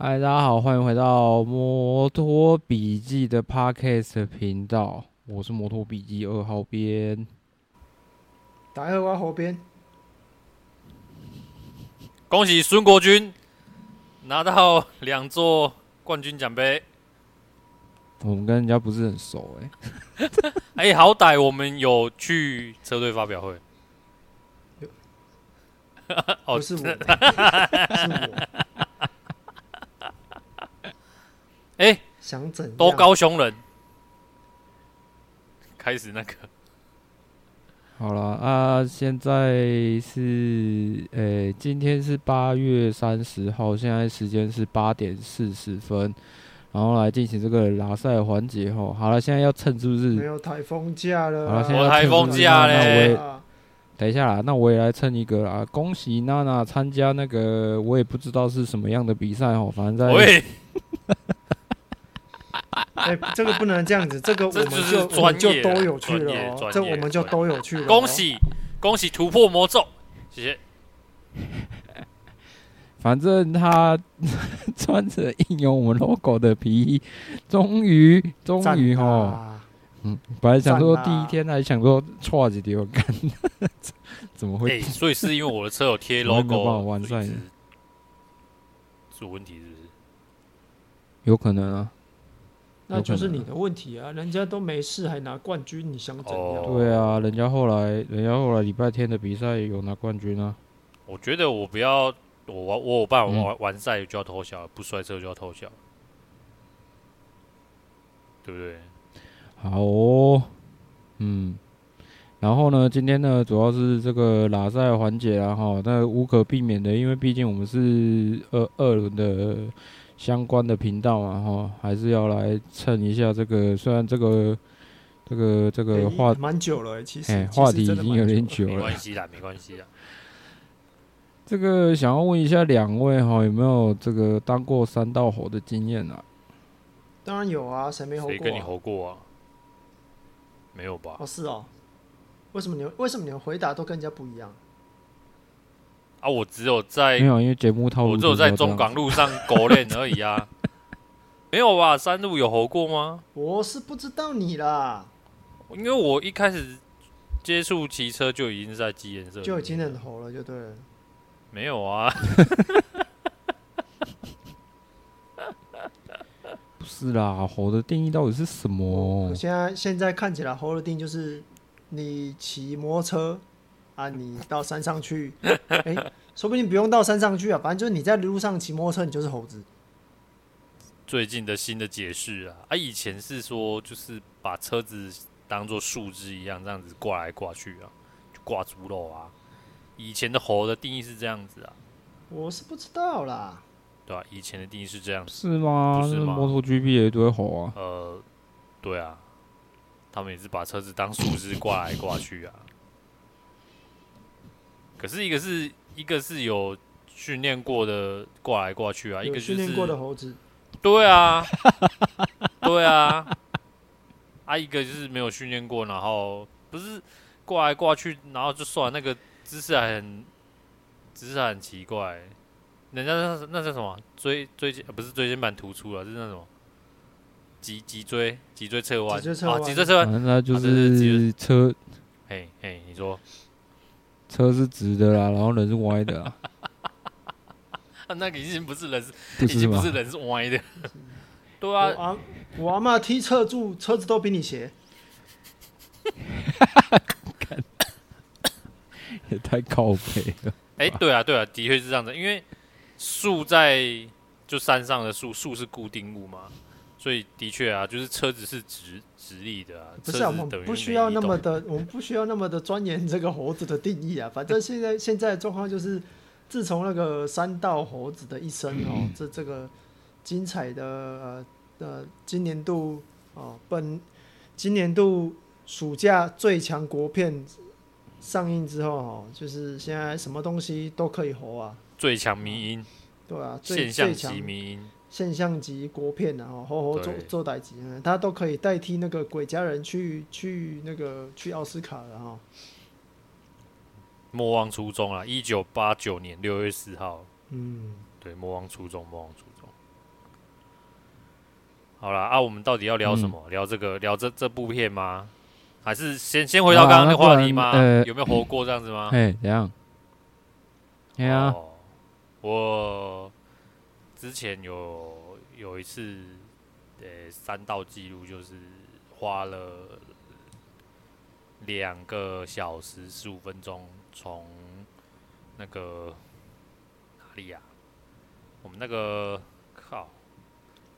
嗨，大家好，欢迎回到摩托笔记的 Podcast 频道，我是摩托笔记二号编。打二号后边，恭喜孙国军拿到两座冠军奖杯。我们跟人家不是很熟哎、欸，哎、欸，好歹我们有去车队发表会。哦，不是我，是我。想整都高雄人，开始那个，好了啊，现在是诶、欸，今天是八月三十号，现在时间是八点四十分，然后来进行这个拉赛环节吼。好了，现在要趁是不是？没有台风假了，好了，现在台风假嘞。等一下啦，那我也来蹭一个啦，恭喜娜娜参加那个，我也不知道是什么样的比赛哦，反正在。喂哎、欸，这个不能这样子，这个我们就就都有去了哦，这我们就都有去了。恭喜恭喜突破魔咒，谢谢。反正他 穿着印有我们 logo 的皮衣，终于终于哦，嗯，本来想说第一天还想说错几条干，怎么会、欸？所以是因为我的车有贴 logo，帮我完善，是有问题是不是？有可能啊。那就是你的问题啊！人家都没事，还拿冠军，你想怎样？对啊，人家后来，人家后来礼拜天的比赛有拿冠军啊。我觉得我不要，我我我爸我完完赛就要偷笑，不摔车就要偷笑，对不对？好哦，嗯，然后呢，今天呢，主要是这个拉赛环节啊，哈，那无可避免的，因为毕竟我们是二二轮的。相关的频道嘛，哈，还是要来蹭一下这个。虽然这个这个这个话蛮久了，其实、欸、话题已经有点久了。没关系啦，没关系啦。这个想要问一下两位哈，有没有这个当过三道猴的经验啊？当然有啊，谁没猴过、啊？谁跟你猴过啊？没有吧？哦，是哦。为什么你为什么你们回答都跟人家不一样？啊，我只有在没有，因为节目套路，我只有在中港路上狗练而已啊，没有吧？山路有猴过吗？我是不知道你啦，因为我一开始接触骑车就已经在机颜色，就已经很猴了，就对了。没有啊，不是啦，猴的定义到底是什么？我现在现在看起来，猴的定义就是你骑摩托车。啊，你到山上去，哎、欸，说不定不用到山上去啊，反正就是你在路上骑摩托车，你就是猴子。最近的新的解释啊，啊，以前是说就是把车子当做树枝一样，这样子挂来挂去啊，就挂猪肉啊。以前的猴的定义是这样子啊，我是不知道啦。对啊，以前的定义是这样子，是吗？不是吗？摩托 GP 也一堆猴啊。呃，对啊，他们也是把车子当树枝挂来挂去啊。可是一个是一个是有训练过的挂来挂去啊，一个就是训练过的猴子，对啊，对啊，啊一个就是没有训练过，然后不是挂来挂去，然后就算那个姿势还很姿势很奇怪，人家那那叫什么？椎椎间不是椎间盘突出啊，是那种脊脊椎脊椎侧弯。啊，脊椎侧弯，那就是车，嘿嘿，你说。车是直的啦，然后人是歪的啊。那个已经不是人，已经不是人是歪的。对啊，我阿我阿妈踢侧柱，车子都比你斜。也太靠北了。哎、欸，对啊，对啊，的确是这样子。因为树在就山上的树，树是固定物嘛。所以的确啊，就是车子是直直立的啊。不是啊，我们不需要那么的，我们不需要那么的钻研这个猴子的定义啊。反正现在现在的状况就是，自从那个三道猴子的一生哦，这这个精彩的呃呃今年度哦本今年度暑假最强国片上映之后哦，就是现在什么东西都可以猴啊，最强迷因，对啊，现象级迷因，现象级国片啊，吼吼做做代级，他都可以代替那个鬼家人去去那个去奥斯卡了哈。魔王初中啊，一九八九年六月四号。嗯，对，魔王初中，魔王初中。好了啊，我们到底要聊什么？嗯、聊这个，聊这这部片吗？还是先先回到刚刚的话题吗？呃、有没有活过这样子吗？哎，怎样？哎呀，我之前有有一次，呃，三道记录就是花了两个小时十五分钟。从那个哪里呀？我们那个靠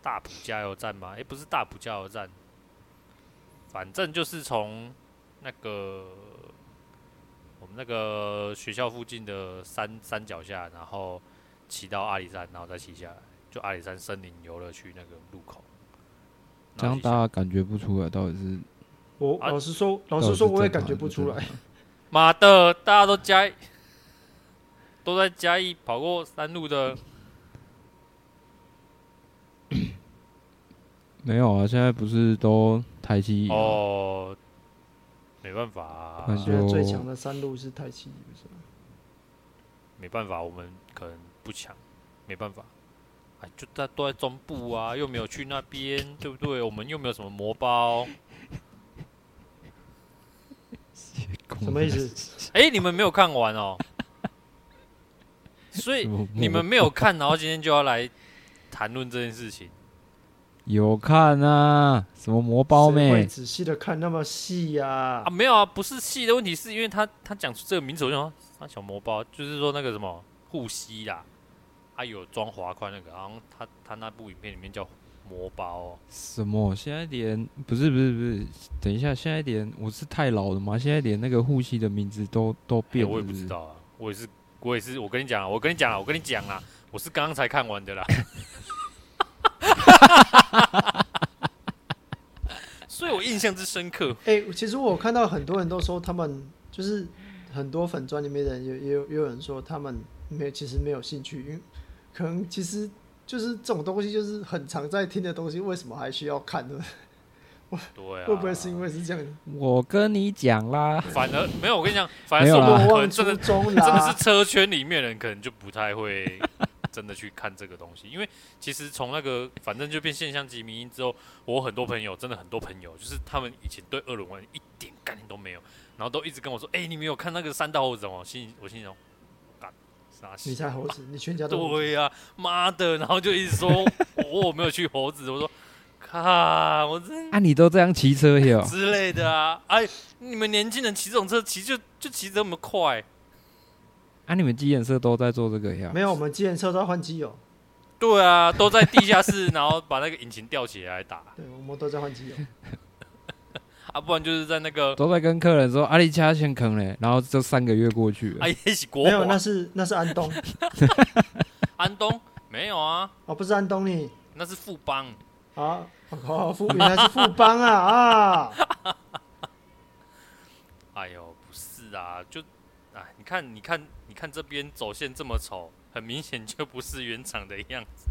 大埔加油站吗？哎、欸，不是大埔加油站，反正就是从那个我们那个学校附近的山山脚下，然后骑到阿里山，然后再骑下来，就阿里山森林游乐区那个路口。这样大家感觉不出来到底是？我老实说，啊、老实说，我也感觉不出来。妈的，大家都嘉义，都在加一跑过山路的，没有啊？现在不是都台七哦？没办法啊，现在最强的山路是台七，不是吗？没办法，我们可能不强，没办法。哎，就在都在中部啊，又没有去那边，对不对？我们又没有什么魔包。什么意思？哎、欸，你们没有看完哦，所以你们没有看，然后今天就要来谈论这件事情。有看啊？什么魔包妹？会仔细的看那么细呀？啊，没有啊，不是细的问题，是因为他他讲出这个名字，我就说他小魔包，就是说那个什么护膝啦，他有装滑块那个，然后他他那部影片里面叫。魔包、哦、什么？现在连不是不是不是，等一下，现在连我是太老了吗？现在连那个护膝的名字都都变了，我也不知道啊。我也是，我也是，我跟你讲，我跟你讲，我跟你讲啊，我是刚刚才看完的啦。所以我印象之深刻。哎、欸，其实我看到很多人都说，他们就是很多粉专里面的人也也有也有人说，他们没有其实没有兴趣，因为可能其实。就是这种东西，就是很常在听的东西，为什么还需要看呢？对啊，会不会是因为是这样？我跟你讲啦，反而没有。我跟你讲，反而是我们真的真的是车圈里面人，可能就不太会真的去看这个东西。因为其实从那个反正就变现象级迷因之后，我很多朋友真的很多朋友，就是他们以前对二轮玩一点概念都没有，然后都一直跟我说：“哎、欸，你没有看那个三道猴子哦？”心我心里你才猴子，你全家都对呀、啊，妈的！然后就一直说我，我没有去猴子，我说，看我真啊，你都这样骑车哟之类的啊，哎，你们年轻人骑这种车骑就就骑这么快，啊，你们机研社都在做这个呀？没有，我们机研社都在换机油。对啊，都在地下室，然后把那个引擎吊起来打。对，我们都在换机油。啊，不然就是在那个都在跟客人说阿里加先坑嘞，然后就三个月过去了。哎，是国没有，那是那是安东，安东没有啊，哦，不是安东尼，那是富邦啊，哦，富原来是富邦啊啊！哎呦，不是啊，就哎，你看，你看，你看这边走线这么丑，很明显就不是原厂的样子。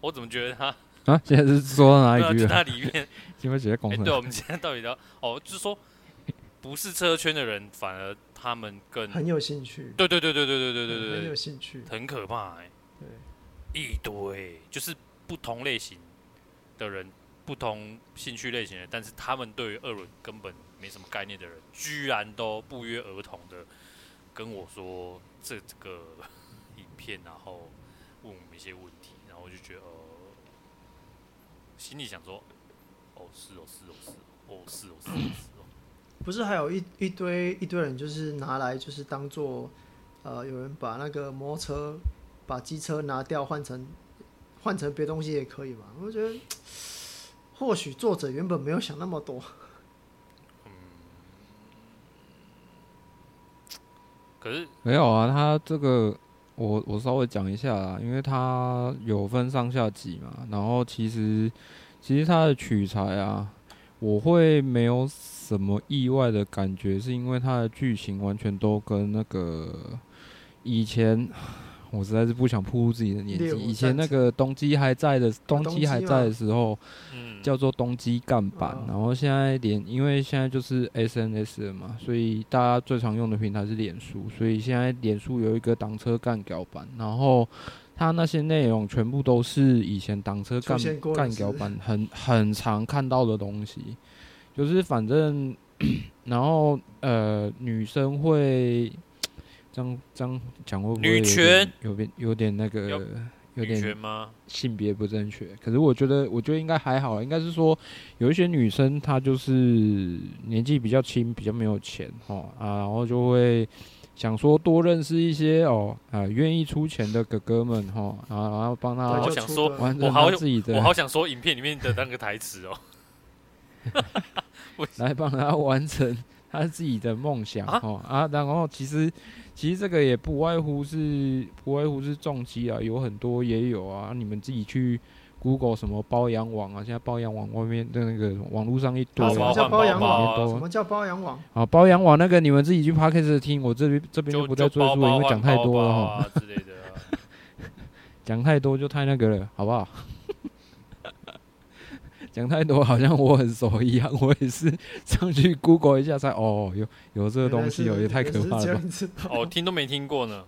我怎么觉得他？啊，现在是说到哪一句？那里面，因为直接公对，我们今天到底聊哦，就是说，不是车圈的人，反而他们更很有兴趣。对对对对对对对对对，很有兴趣，很可怕哎。对，一堆就是不同类型的人，不同兴趣类型的，但是他们对于二轮根本没什么概念的人，居然都不约而同的跟我说这这个 影片，然后问我们一些问题，然后我就觉得。心里想说：“哦，是哦，是哦，是哦，是哦，是哦，是哦。”不是还有一一堆一堆人，就是拿来就是当做，呃，有人把那个摩托车、把机车拿掉，换成换成别东西也可以嘛？我觉得，或许作者原本没有想那么多。嗯，可是没有啊，他这个我我稍微讲一下啦，因为它有分上下集嘛，然后其实其实它的取材啊，我会没有什么意外的感觉，是因为它的剧情完全都跟那个以前。我实在是不想暴露自己的年纪。以前那个东基还在的，东基还在的时候，叫做东基干板。然后现在脸，因为现在就是 SNS 了嘛，所以大家最常用的平台是脸书。所以现在脸书有一个挡车干脚板，然后它那些内容全部都是以前挡车干干脚板很很常看到的东西，就是反正，然后呃，女生会。这样这样讲会不会有点有点那个有点性别不正确？可是我觉得我觉得应该还好，应该是说有一些女生她就是年纪比较轻，比较没有钱哈啊，然后就会想说多认识一些哦啊愿意出钱的哥哥们哈啊，然后帮他我想说我好自己的我好想说影片里面的那个台词哦，来帮他完成他自己的梦想哦啊，然后其实。其实这个也不外乎是不外乎是重击啊，有很多也有啊。你们自己去 Google 什么包养网啊，现在包养网外面的那个网络上一堆。什么叫包养网？什么叫包养网？啊，包养网那个你们自己去 Podcast 听，我这边这边就不再赘述了，因为讲太多了哈。之类的。讲太多就太那个了，好不好？讲太多好像我很熟一样，我也是上去 Google 一下才哦，有有这个东西哦，也太可怕了吧！哦，听都没听过呢。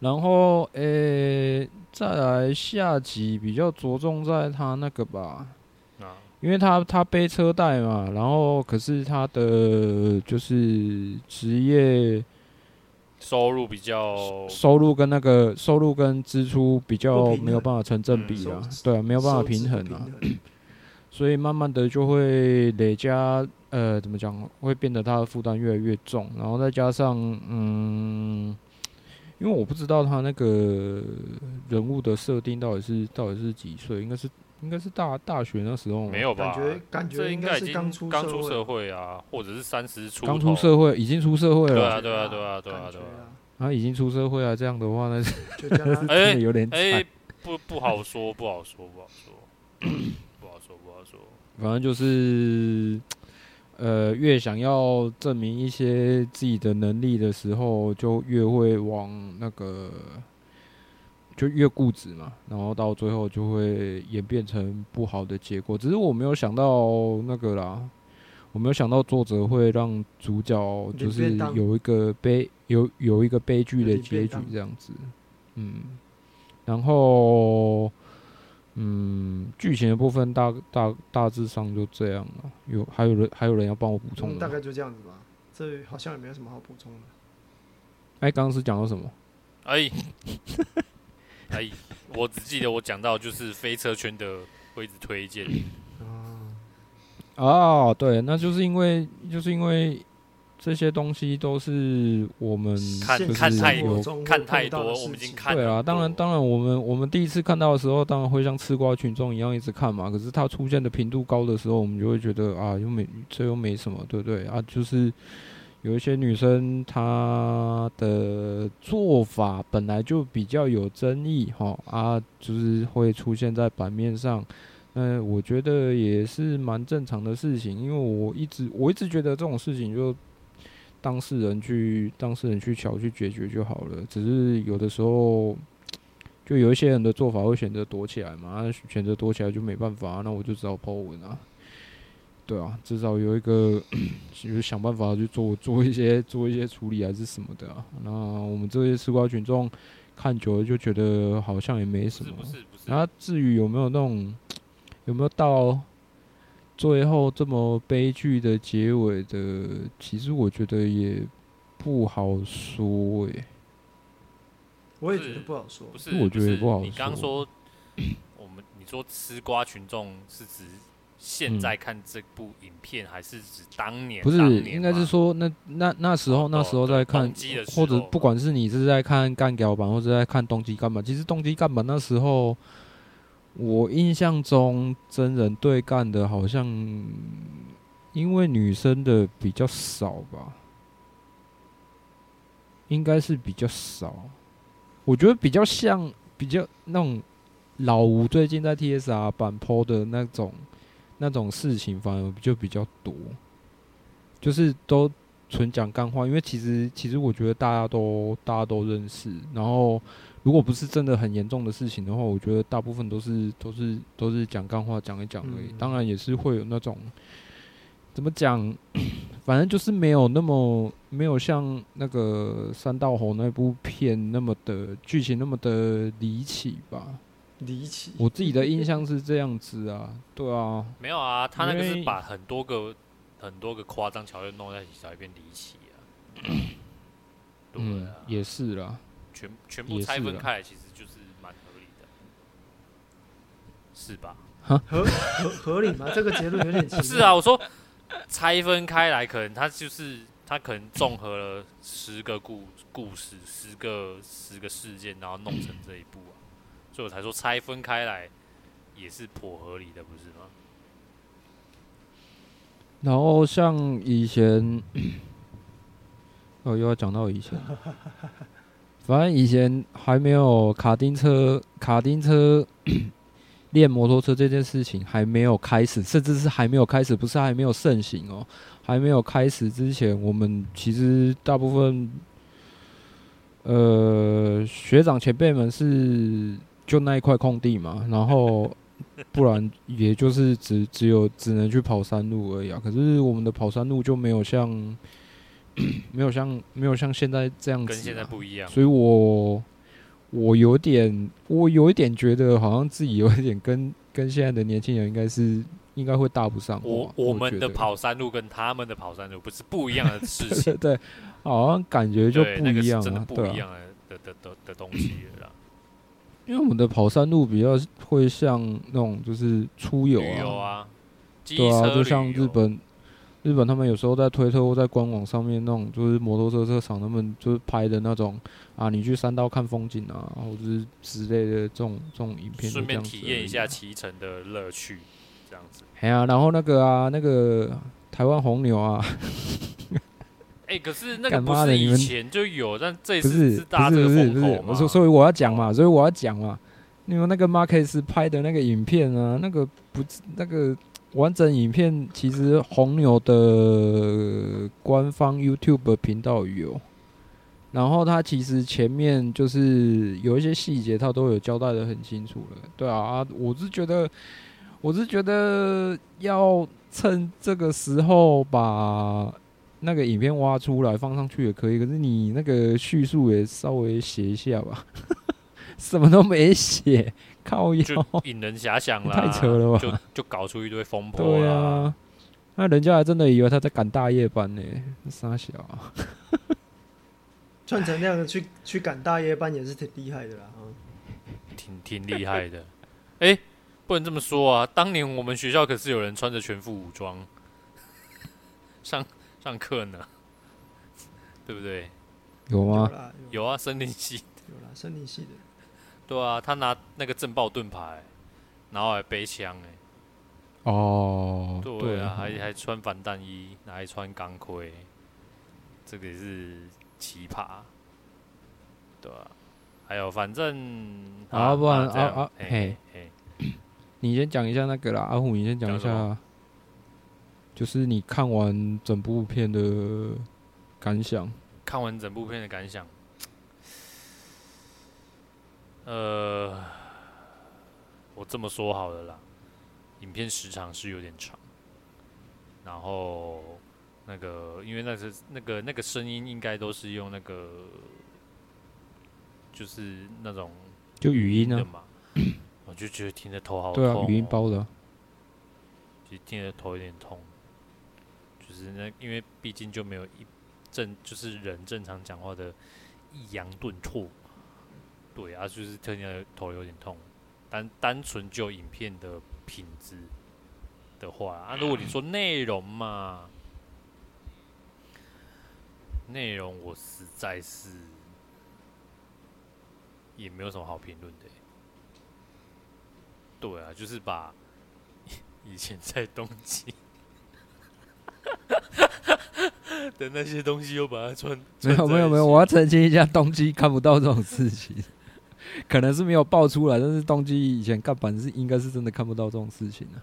然后诶、欸，再来下集比较着重在他那个吧，啊、因为他他背车贷嘛，然后可是他的就是职业。收入比较，收入跟那个收入跟支出比较没有办法成正比啊，对啊，没有办法平衡啊，所以慢慢的就会累加，呃，怎么讲，会变得他的负担越来越重，然后再加上，嗯，因为我不知道他那个人物的设定到底是到底是几岁，应该是应该是大大学那时候没有吧？感觉感觉应该是刚出刚出社会啊，或者是三十出刚出社会，已经出社会了，对啊，对啊，对啊，对啊，对啊。他已经出社会了，这样的话呢，哎，有点哎，不不好说，不好说，不好说，不好说，不好说。反正就是，呃，越想要证明一些自己的能力的时候，就越会往那个，就越固执嘛。然后到最后就会演变成不好的结果。只是我没有想到那个啦。我没有想到作者会让主角就是有一个悲有有一个悲剧的结局这样子，嗯，然后嗯，剧情的部分大大大致上就这样了。有还有人还有人要帮我补充的？大概就这样子吧。这好像也没有什么好补充的。哎，刚刚是讲到什么？哎，哎，我只记得我讲到就是飞车圈的位置推荐。哦，对，那就是因为，就是因为这些东西都是我们看看太多看太多，我们已经看。对啊，当然，当然，我们我们第一次看到的时候，当然会像吃瓜群众一样一直看嘛。可是它出现的频度高的时候，我们就会觉得啊，又没这又没什么，对不对啊？就是有一些女生她的做法本来就比较有争议哈啊，就是会出现在版面上。嗯，我觉得也是蛮正常的事情，因为我一直我一直觉得这种事情就当事人去当事人去乔去解决就好了。只是有的时候，就有一些人的做法会选择躲起来嘛，选择躲起来就没办法，那我就只好抛文啊。对啊，至少有一个 就是想办法去做做一些做一些处理还是什么的啊。那我们这些吃瓜群众看久了就觉得好像也没什么。不是不是不是。然后至于有没有那种。有没有到最后这么悲剧的结尾的？其实我觉得也不好说诶、欸。我也觉得不好说，不是？我觉得也不好说。你刚说 我们，你说吃瓜群众是指现在看这部影片，还是指当年？不是，应该是说那那那时候那时候在看，或者不管是你是在看干屌版，或者在看动机干版，其实动机干版那时候。我印象中真人对干的好像，因为女生的比较少吧。应该是比较少。我觉得比较像比较那种老吴最近在 TSR 版 PO 的那种那种事情，反而就比较多，就是都纯讲干话。因为其实其实我觉得大家都大家都认识，然后如果不是真的很严重的事情的话，我觉得大部分都是都是都是讲干话讲一讲而已。当然也是会有那种。怎么讲？反正就是没有那么没有像那个三道猴那部片那么的剧情那么的离奇吧？离奇。我自己的印象是这样子啊，对啊。没有啊，他那个是把很多个很多个夸张桥段弄在一起才变离奇啊。嗯，也是啦。全全部拆分开来，其实就是蛮合理的，是吧？合合合理吗？这个结论有点奇怪。是啊，我说。拆分开来，可能他就是他可能综合了十个故故事，十个十个事件，然后弄成这一部啊，所以我才说拆分开来也是颇合理的，不是吗？然后像以前，哦，又要讲到以前，反正以前还没有卡丁车，卡丁车。练摩托车这件事情还没有开始，甚至是还没有开始，不是还没有盛行哦。还没有开始之前，我们其实大部分，呃，学长前辈们是就那一块空地嘛，然后 不然也就是只只有只能去跑山路而已啊。可是我们的跑山路就没有像，没有像没有像现在这样子，跟现在不一样。所以我。我有点，我有一点觉得，好像自己有一点跟跟现在的年轻人应该是应该会搭不上。我我们的跑山路跟他们的跑山路不是不一样的事情，对，好像感觉就不一样了，真的不一样的的的的东西了。因为我们的跑山路比较会像那种就是出游啊，对啊，就像日本。日本他们有时候在推特或在官网上面那种，就是摩托车车厂他们就是拍的那种啊，你去山道看风景啊，或者是之类的这种这种影片，顺便体验一下骑乘的乐趣，这样子。哎呀，然后那个啊，那个台湾红牛啊，哎、欸，可是那个不是以前就有，但这次是不是不是不是不是，我说所以我要讲嘛，所以我要讲嘛，因为那个 Marcus 拍的那个影片啊，那个不那个。完整影片其实红牛的官方 YouTube 频道有，然后他其实前面就是有一些细节，他都有交代的很清楚了。对啊，我是觉得，我是觉得要趁这个时候把那个影片挖出来放上去也可以，可是你那个叙述也稍微写一下吧，什么都没写。靠腰，就引人遐想了，太扯了吧？就就搞出一堆风波。对啊，那人家还真的以为他在赶大夜班呢，傻小啊！穿成那样去去赶大夜班也是挺厉害的啦，挺挺厉害的。哎、欸，不能这么说啊！当年我们学校可是有人穿着全副武装上上课呢，对不对？有吗？有啊，森林系有啦，森林系的。对啊，他拿那个震爆盾牌，然后还背枪哎。哦。对啊，还还穿防弹衣，还穿钢盔，这个也是奇葩。对啊，还有反正啊，不然啊啊嘿嘿，你先讲一下那个啦，阿虎，你先讲一下，就是你看完整部片的感想。看完整部片的感想。呃，我这么说好了啦，影片时长是有点长，然后那个因为那是那个那个声音应该都是用那个，就是那种就语音的嘛，我就觉得听着头好痛。对啊，语音包的，其实听着头有点痛，就是那因为毕竟就没有一正就是人正常讲话的抑扬顿挫。对啊，就是特别头有点痛，单单纯就影片的品质的话啊，如果你说内容嘛，内容我实在是也没有什么好评论的。对啊，就是把 以前在东京 的那些东西又把它穿。没有没有没有，我要澄清一下，东基看不到这种事情，可能是没有爆出来，但是东基以前干板是应该是真的看不到这种事情的、啊。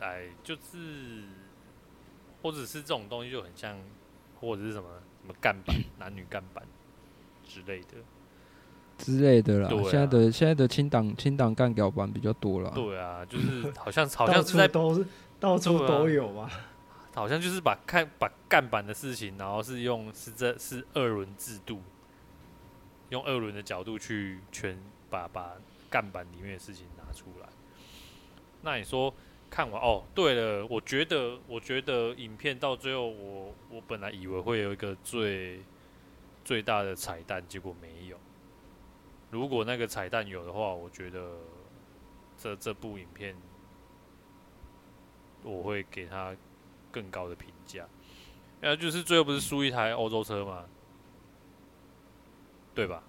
哎，就是，或者是这种东西就很像，或者是什么什么干板，男女干板之类的。之类的啦，啊、现在的现在的清档清档干屌版比较多了。对啊，就是好像好像是在都是到处都有嘛、啊。好像就是把看把干板的事情，然后是用是这是二轮制度，用二轮的角度去全把把干板里面的事情拿出来。那你说看完哦？对了，我觉得我觉得影片到最后我，我我本来以为会有一个最最大的彩蛋，结果没有。如果那个彩蛋有的话，我觉得这这部影片我会给他更高的评价。那就是最后不是输一台欧洲车吗？对吧？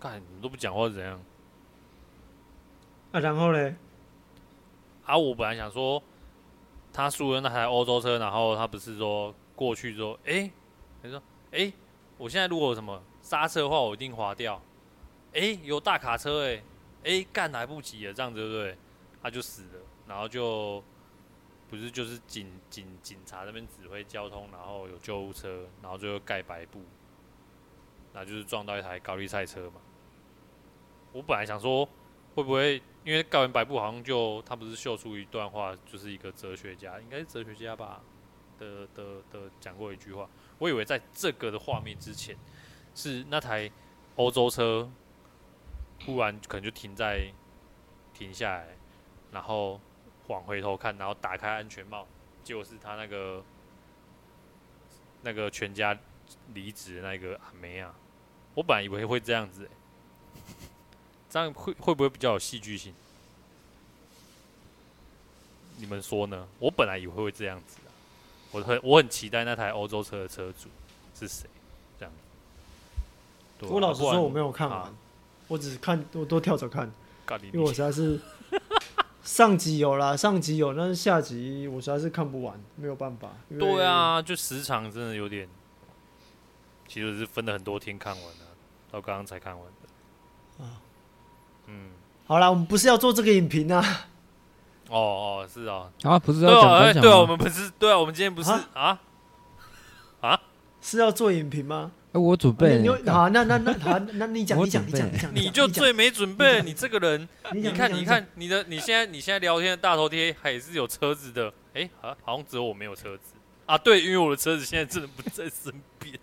看你都不讲话是怎样？啊，然后嘞？啊，我本来想说他输了那台欧洲车，然后他不是说过去说，哎、欸，他说，哎、欸，我现在如果有什么？刹车的话，我一定滑掉。哎、欸，有大卡车哎、欸，哎、欸，干来不及了，这样子对不对？他就死了，然后就不是就是警警警察那边指挥交通，然后有救护车，然后最后盖白布，那就是撞到一台高丽赛车嘛。我本来想说，会不会因为盖完白布，好像就他不是秀出一段话，就是一个哲学家，应该是哲学家吧的的的讲过一句话。我以为在这个的画面之前。是那台欧洲车，忽然可能就停在停下来，然后往回头看，然后打开安全帽，结果是他那个那个全家离职的那个阿梅啊，我本来以为会这样子，欸，这样会会不会比较有戏剧性？你们说呢？我本来以为会这样子啊，我很我很期待那台欧洲车的车主是谁。这样我老实说，我没有看完，啊、我只是看，我都跳着看，因为我实在是上集有啦，上集有，但是下集我实在是看不完，没有办法。对啊，就时长真的有点，其实是分了很多天看完的，到刚刚才看完的。啊，嗯，好啦，我们不是要做这个影评啊。哦哦，是啊，啊，不是要讲分享吗？对啊，我们不是，对啊，我们今天不是啊啊，啊是要做影评吗？哎，我准备。好，那那那好，那你讲，你讲，你讲，你讲，你就最没准备。你这个人，你看，你看，你的，你现在，你现在聊天的大头贴还是有车子的。哎，好，好像只有我没有车子啊。对，因为我的车子现在真的不在身边。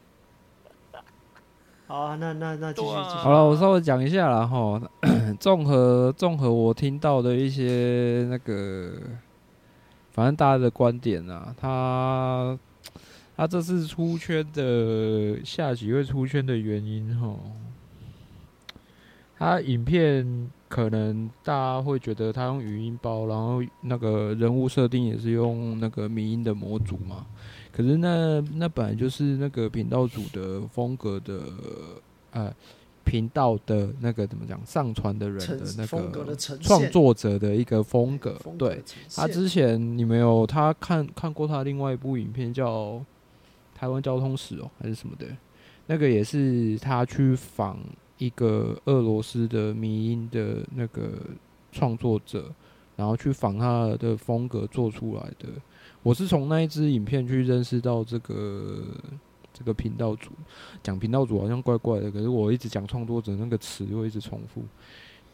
好啊，那那那继续继续。好了，我稍微讲一下啦哈。综合综合我听到的一些那个，反正大家的观点啊，他。他这次出圈的下集会出圈的原因，哈，他影片可能大家会觉得他用语音包，然后那个人物设定也是用那个迷音的模组嘛。可是那那本来就是那个频道组的风格的，呃，频道的那个怎么讲，上传的人的那个创作者的一个风格。对，他之前你没有他看看过他另外一部影片叫。台湾交通史哦，还是什么的，那个也是他去访一个俄罗斯的迷音的那个创作者，然后去访他的风格做出来的。我是从那一支影片去认识到这个这个频道主，讲频道主好像怪怪的，可是我一直讲创作者那个词又一直重复。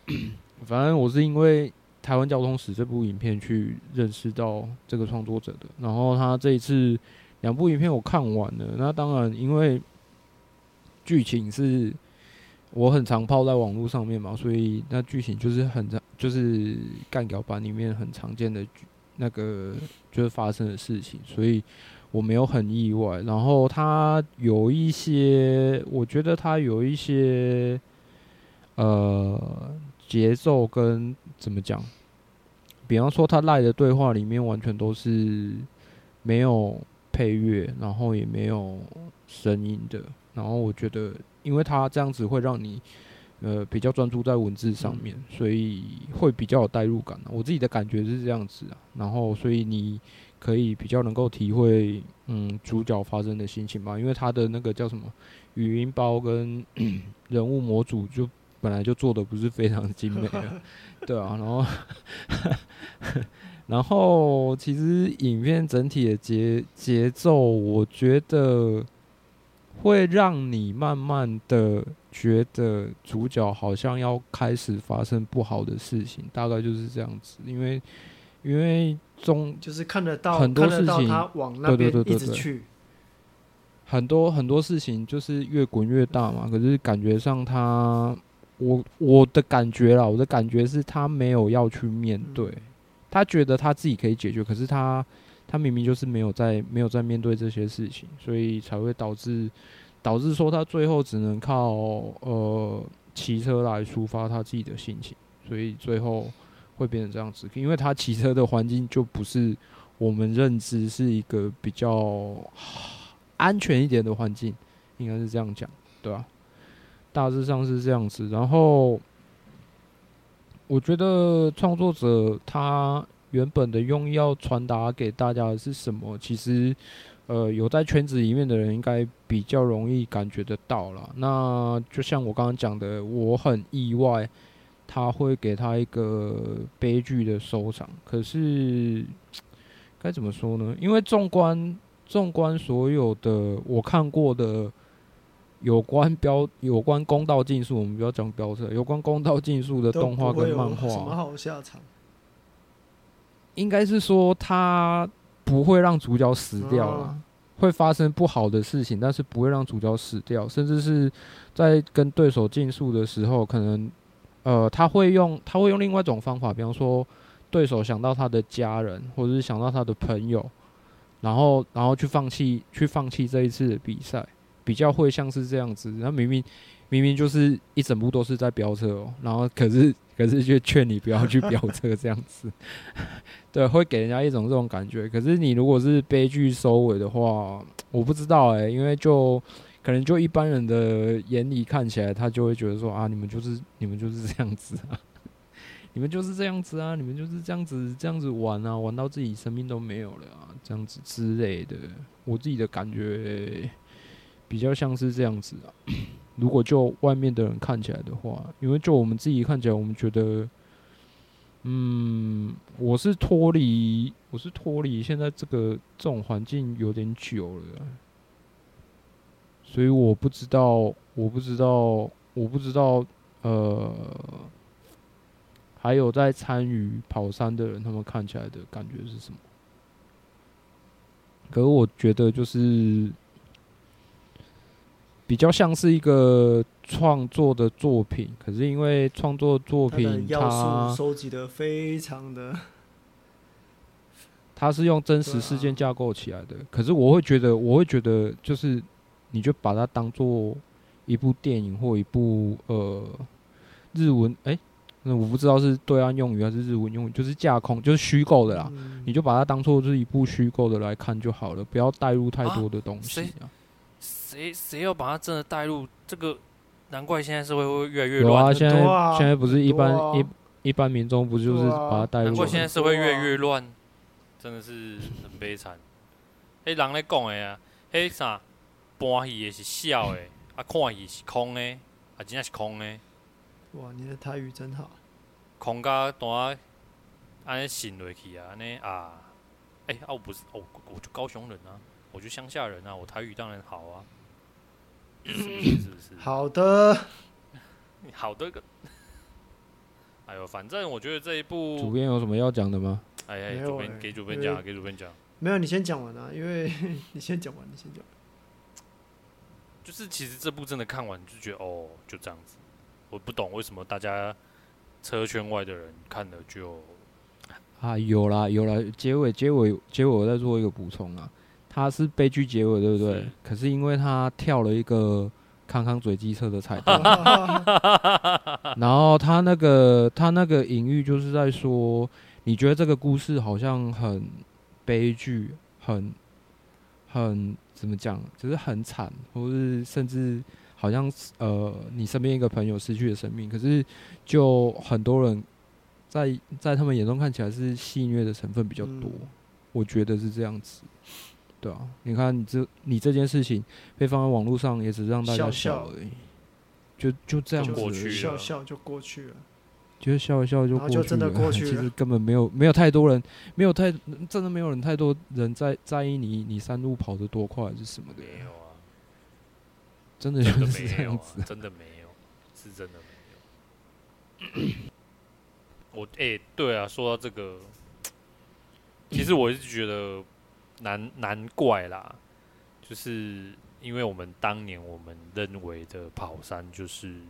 反正我是因为台湾交通史这部影片去认识到这个创作者的，然后他这一次。两部影片我看完了，那当然因为剧情是我很常泡在网络上面嘛，所以那剧情就是很常就是干譙版里面很常见的那个就是发生的事情，所以我没有很意外。然后他有一些，我觉得他有一些呃节奏跟怎么讲，比方说他赖的对话里面完全都是没有。配乐，然后也没有声音的，然后我觉得，因为它这样子会让你呃比较专注在文字上面，所以会比较有代入感。我自己的感觉是这样子啊，然后所以你可以比较能够体会嗯主角发生的心情吧，因为他的那个叫什么语音包跟 人物模组就本来就做的不是非常精美了，对啊，然后。然后，其实影片整体的节节奏，我觉得会让你慢慢的觉得主角好像要开始发生不好的事情，大概就是这样子。因为，因为中就是看得到很多事情，他往那边一直去，很多很多事情就是越滚越大嘛。可是感觉上他，我我的感觉啦，我的感觉是他没有要去面对。嗯他觉得他自己可以解决，可是他他明明就是没有在没有在面对这些事情，所以才会导致导致说他最后只能靠呃骑车来抒发他自己的心情，所以最后会变成这样子。因为他骑车的环境就不是我们认知是一个比较安全一点的环境，应该是这样讲，对吧？大致上是这样子，然后。我觉得创作者他原本的用意要传达给大家的是什么？其实，呃，有在圈子里面的人应该比较容易感觉得到了。那就像我刚刚讲的，我很意外他会给他一个悲剧的收场。可是该怎么说呢？因为纵观纵观所有的我看过的。有关标有关公道竞速，我们不要讲飙车。有关公道竞速的动画跟漫画，什么好下场？应该是说他不会让主角死掉了，啊、会发生不好的事情，但是不会让主角死掉。甚至是在跟对手竞速的时候，可能呃他会用他会用另外一种方法，比方说对手想到他的家人，或者是想到他的朋友，然后然后去放弃去放弃这一次的比赛。比较会像是这样子，然后明明明明就是一整部都是在飙车哦，然后可是可是却劝你不要去飙车这样子，对，会给人家一种这种感觉。可是你如果是悲剧收尾的话，我不知道诶，因为就可能就一般人的眼里看起来，他就会觉得说啊，你们就是 你们就是这样子啊，你们就是这样子啊，你们就是这样子这样子玩啊，玩到自己生命都没有了啊，这样子之类的，我自己的感觉。比较像是这样子啊，如果就外面的人看起来的话，因为就我们自己看起来，我们觉得，嗯，我是脱离，我是脱离现在这个这种环境有点久了，所以我不知道，我不知道，我不知道，呃，还有在参与跑山的人，他们看起来的感觉是什么？可是我觉得就是。比较像是一个创作的作品，可是因为创作作品，它要素收集的非常的，它是用真实事件架构起来的。可是我会觉得，我会觉得，就是你就把它当做一部电影或一部呃日文，哎、欸，那我不知道是对岸用语还是日文用语，就是架空，就是虚构的啦。嗯、你就把它当做是一部虚构的来看就好了，不要带入太多的东西啊。谁谁要把他真的带入这个？难怪现在社会会越来越乱。有啊，现在现在不是一般一一般民众不就是把他带入？难怪现在社会越来越乱，真的是很悲惨。迄人咧讲的啊，迄啥，搬戏的是笑的，啊看戏是空的，啊真正是空的。哇，你的台语真好。空甲单安尼信落去啊，安尼啊，哎、欸，啊我不是，哦，我就高雄人啊。我就乡下人啊，我台语当然好啊，好的，好的个，哎呦，反正我觉得这一部主编有什么要讲的吗？哎哎，主编给主编讲，给主编讲。没有，你先讲完啊，因为 你先讲完，你先讲。就是其实这部真的看完就觉得哦，就这样子。我不懂为什么大家车圈外的人看了就啊，有啦有啦，结尾结尾结尾，我再做一个补充啊。他是悲剧结尾，对不对？是，可是因为他跳了一个康康嘴机车的彩蛋，然后他那个他那个隐喻就是在说，你觉得这个故事好像很悲剧，很很怎么讲，就是很惨，或是甚至好像呃，你身边一个朋友失去了生命，可是就很多人在在他们眼中看起来是戏虐的成分比较多，嗯、我觉得是这样子，对啊，你看你这你这件事情被放在网络上，也只是让大家笑而已，就就这样过去，笑笑就过去了。就笑一笑就过去了，就真的过 去了。其实根本没有没有太多人，没有太真的没有人太多人在在意你你山路跑得多快还是什么的。没有啊，真的就是这样子，真的没有，是真的没有。我哎、欸，对啊，说到这个，其实我一直觉得难难怪啦，就是因为我们当年我们认为的跑山就是。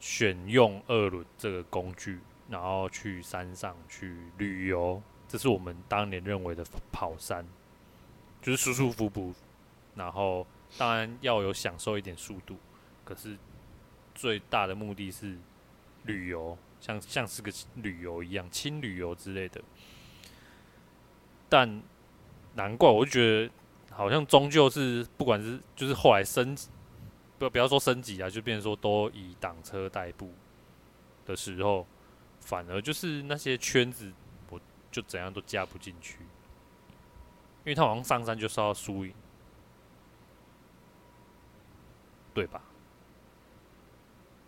选用二轮这个工具，然后去山上去旅游，这是我们当年认为的跑山，就是舒舒服服，然后当然要有享受一点速度，可是最大的目的是旅游，像像是个旅游一样，轻旅游之类的。但难怪，我就觉得好像终究是，不管是就是后来升级。不不要说升级啊，就变成说都以挡车代步的时候，反而就是那些圈子，我就怎样都加不进去，因为他好像上山就是要输赢，对吧？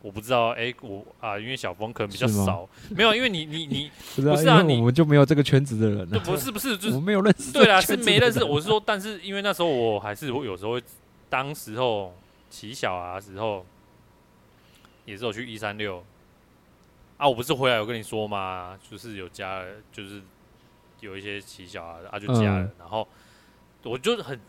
我不知道，哎、欸，我啊，因为小峰可能比较少，没有，因为你你你 不是啊，我们就没有这个圈子的人、啊，不是不是，就是我没有认识，对啊，是没认识。我是说，但是因为那时候我还是我有时候会，当时候。骑小啊时候，也是有去一三六啊，我不是回来有跟你说吗？就是有加了，就是有一些骑小啊，啊就加了，嗯、然后我就很，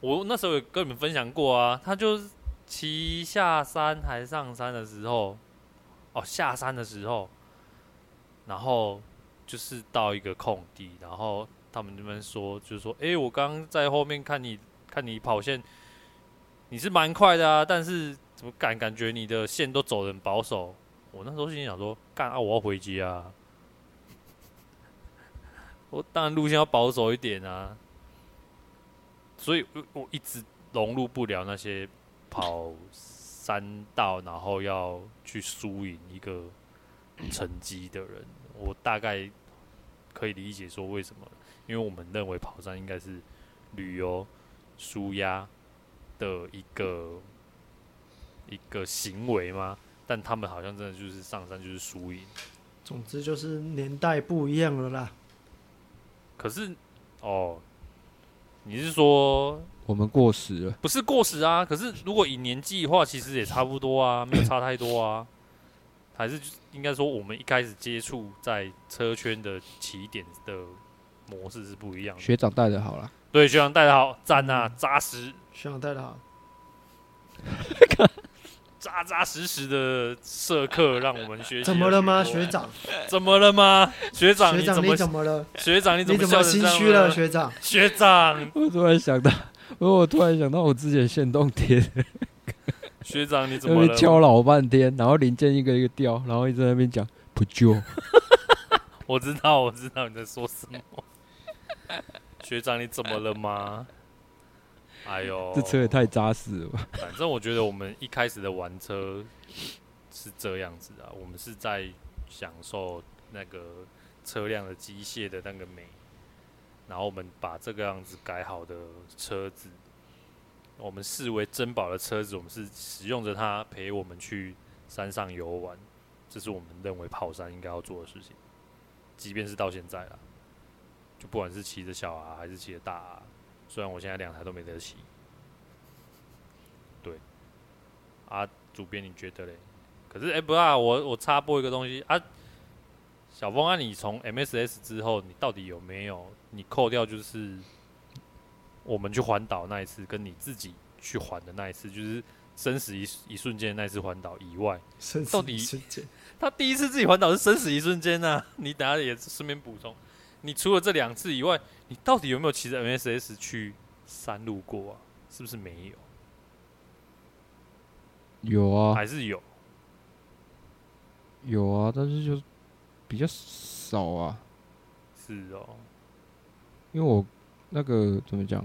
我那时候有跟你们分享过啊，他就是骑下山还上山的时候，哦下山的时候，然后就是到一个空地，然后他们那边说，就是说，哎、我刚在后面看你看你跑线。你是蛮快的啊，但是怎么感感觉你的线都走得很保守？我那时候心里想说，干啊，我要回家啊！我当然路线要保守一点啊，所以我我一直融入不了那些跑三道，然后要去输赢一个成绩的人。我大概可以理解说为什么，因为我们认为跑山应该是旅游、舒压。的一个一个行为吗？但他们好像真的就是上山就是输赢。总之就是年代不一样了啦。可是哦，你是说我们过时了？不是过时啊。可是如果以年纪的话，其实也差不多啊，没有差太多啊。还是应该说，我们一开始接触在车圈的起点的模式是不一样的。学长带的好了。对，学长带的好，赞啊，扎实。学长带的好，扎扎实实的社课让我们学习。怎么了吗，学长？怎么了吗，学长？学长你怎么了？学长你怎么心虚了？学长？学长，我突然想到，我我突然想到我之前限动贴。学长你怎么了？敲老半天，然后零件一个一个掉，然后一直在那边讲不救。我知道，我知道你在说什么。学长，你怎么了吗？哎呦，这车也太扎实了吧！反正我觉得我们一开始的玩车是这样子啊，我们是在享受那个车辆的机械的那个美，然后我们把这个样子改好的车子，我们视为珍宝的车子，我们是使用着它陪我们去山上游玩，这是我们认为跑山应该要做的事情，即便是到现在了。就不管是骑着小啊，还是骑着大啊，虽然我现在两台都没得骑，对，啊，主编你觉得嘞？可是哎、欸，不啊，我我插播一个东西啊，小峰啊，你从 MSS 之后，你到底有没有？你扣掉就是我们去环岛那一次，跟你自己去环的那一次，就是生死一一瞬间那一次环岛以外，生死瞬间他第一次自己环岛是生死一瞬间啊？你等下也顺便补充。你除了这两次以外，你到底有没有骑着 MSS 去山路过啊？是不是没有？有啊，还是有？有啊，但是就比较少啊。是哦，因为我那个怎么讲，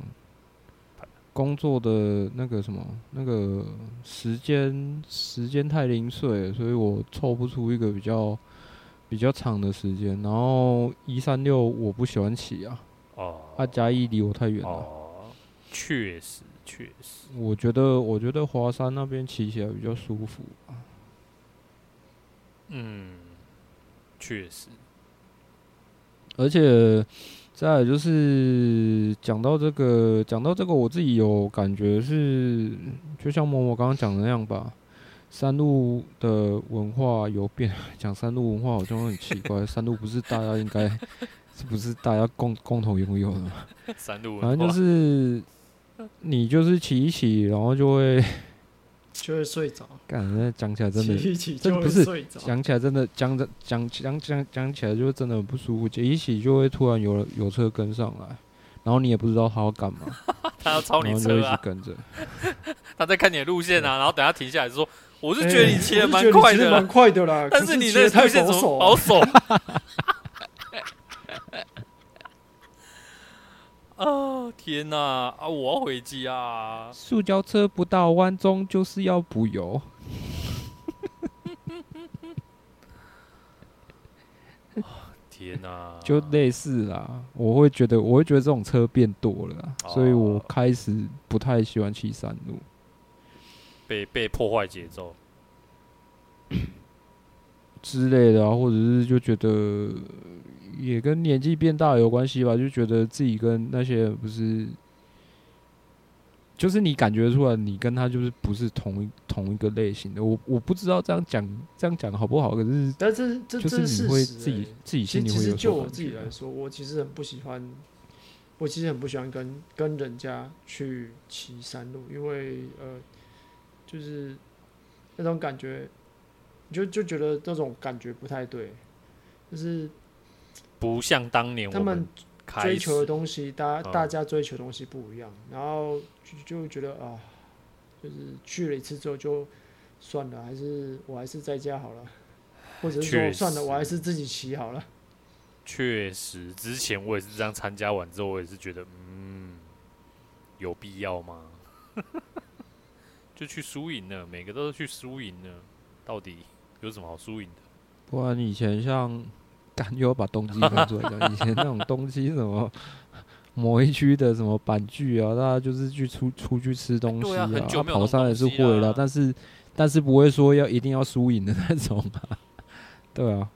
工作的那个什么那个时间时间太零碎了，所以我凑不出一个比较比较长的时间。然后一三六我不喜欢骑啊，哦，啊嘉义离我太远了。哦，确实确实，我觉得我觉得华山那边骑起来比较舒服啊。嗯，确实，而且。再来就是讲到这个，讲到这个，我自己有感觉是，就像默默刚刚讲的那样吧。山路的文化有变，讲山路文化好像很奇怪。山路不是大家应该，是不是大家共共同拥有的吗？山路反正就是你就是骑一骑，然后就会。就会睡着。干，那讲起来真的，骑一骑真不是讲起来真的讲着讲讲讲讲起来就真的很不舒服。骑一骑就会突然有有车跟上来，然后你也不知道他要干嘛，他要超你车啊，就一直跟着。他在看你的路线啊，然后等下停下来说：“我是觉得你骑的蛮快的，蛮快的啦，但是你那路线怎么保守？” 哦天哪！啊，我要回家啊！塑胶车不到弯中就是要补油。天哪！就类似啦，我会觉得，我会觉得这种车变多了，哦、所以我开始不太喜欢骑山路，被被破坏节奏 之类的啊，或者是就觉得。也跟年纪变大有关系吧，就觉得自己跟那些不是，就是你感觉出来，你跟他就是不是同一同一个类型的。我我不知道这样讲这样讲好不好，可是但是这这是你会自己自己心里会有。其实就我自己来说，我其实很不喜欢，我其实很不喜欢跟跟人家去骑山路，因为呃，就是那种感觉，就就觉得这种感觉不太对，就是。不像当年他们追求的东西，大家大家追求的东西不一样，然后就就觉得啊，就是去了一次之后就算了，还是我还是在家好了，或者是说算了，我还是自己骑好了。确实，之前我也是这样参加完之后，我也是觉得，嗯，有必要吗？就去输赢了，每个都是去输赢了，到底有什么好输赢的？不然以前像。又要把东西分出来讲，以前那种东西什么某一区的什么板具啊，大家就是去出出去吃东西啊，他跑上也是会了，但是但是不会说要一定要输赢的那种啊，对啊，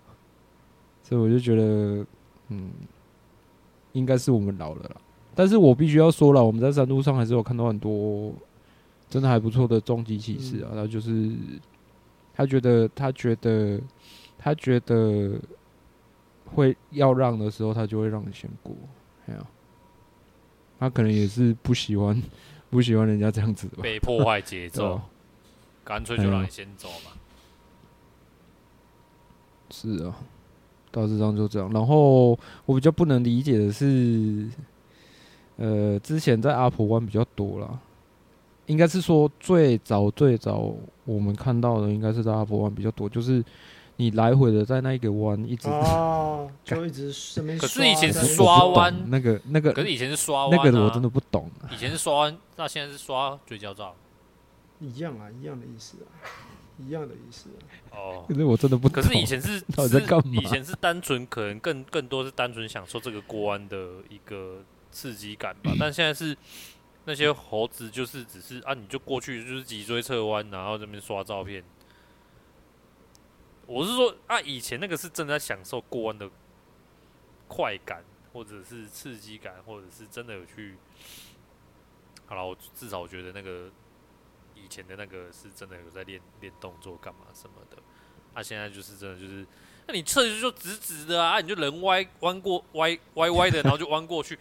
所以我就觉得，嗯，应该是我们老了啦。但是我必须要说了，我们在山路上还是有看到很多真的还不错的终极骑士啊，他就是他觉得他觉得他觉得。会要让的时候，他就会让你先过。没有，他可能也是不喜欢，不喜欢人家这样子吧。被破坏节奏，干脆就让你先走嘛。是啊，大致上就这样。然后我比较不能理解的是，呃，之前在阿婆湾比较多啦，应该是说最早最早我们看到的，应该是在阿波湾比较多，就是。你来回的在那一个弯一直哦，就一直。可是以前是刷弯，那个那个，可是以前是刷弯，那个我真的不懂。以前是刷弯，那现在是刷追焦照，一样啊，一样的意思啊，一样的意思啊。哦，可是我真的不懂。可是以前是 到底在干嘛？以前是单纯可能更更多是单纯享受这个过弯的一个刺激感吧。但现在是那些猴子就是只是啊，你就过去就是脊椎侧弯，然后这边刷照片。我是说啊，以前那个是正在享受过弯的快感，或者是刺激感，或者是真的有去。好了，我至少我觉得那个以前的那个是真的有在练练动作干嘛什么的。啊，现在就是真的就是，那你车就直直的啊，你就人歪弯过歪歪歪的，然后就弯过去。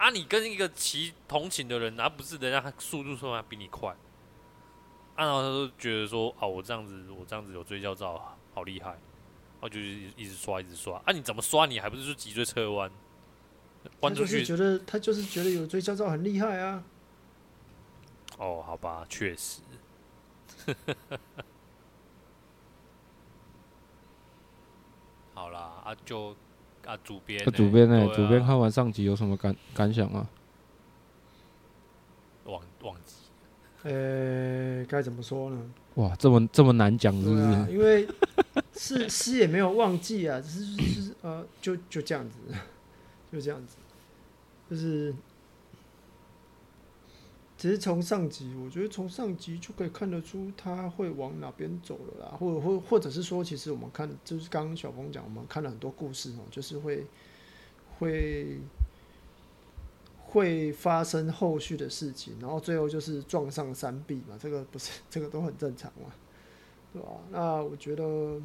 啊，你跟一个骑同寝的人，而、啊、不是人家速度说他比你快。啊，然后他就觉得说啊，我这样子，我这样子有追焦照。好厉害，然后就是一直刷，一直刷啊！你怎么刷？你还不是说脊椎侧弯？弯出去？觉得他就是觉得有追焦照很厉害啊！哦，好吧，确实。好啦，啊就啊主编、欸，主编呢？主编、看完上集有什么感感想啊？往往呃，该怎么说呢？哇，这么这么难讲，是不是？啊、因为是是也没有忘记啊，只是就是呃，就就这样子，就这样子，就是。其实从上集，我觉得从上集就可以看得出他会往哪边走了啦，或者或或者是说，其实我们看就是刚刚小峰讲，我们看了很多故事哦，就是会会会发生后续的事情，然后最后就是撞上山壁嘛，这个不是这个都很正常嘛，对吧？那我觉得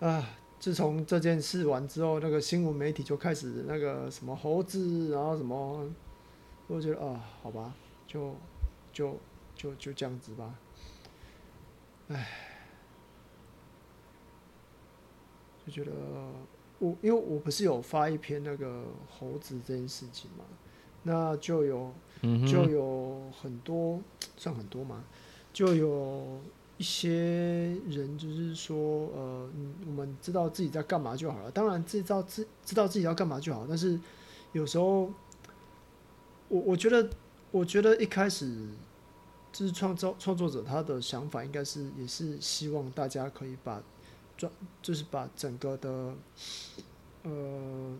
啊，自从这件事完之后，那个新闻媒体就开始那个什么猴子，然后什么。我觉得啊，好吧，就就就就这样子吧。唉，就觉得我因为我不是有发一篇那个猴子这件事情嘛，那就有就有很多算很多嘛，就有一些人就是说呃，我们知道自己在干嘛就好了。当然知道知知道自己要干嘛就好，但是有时候。我我觉得，我觉得一开始就是创造创作者他的想法应该是也是希望大家可以把转就是把整个的呃，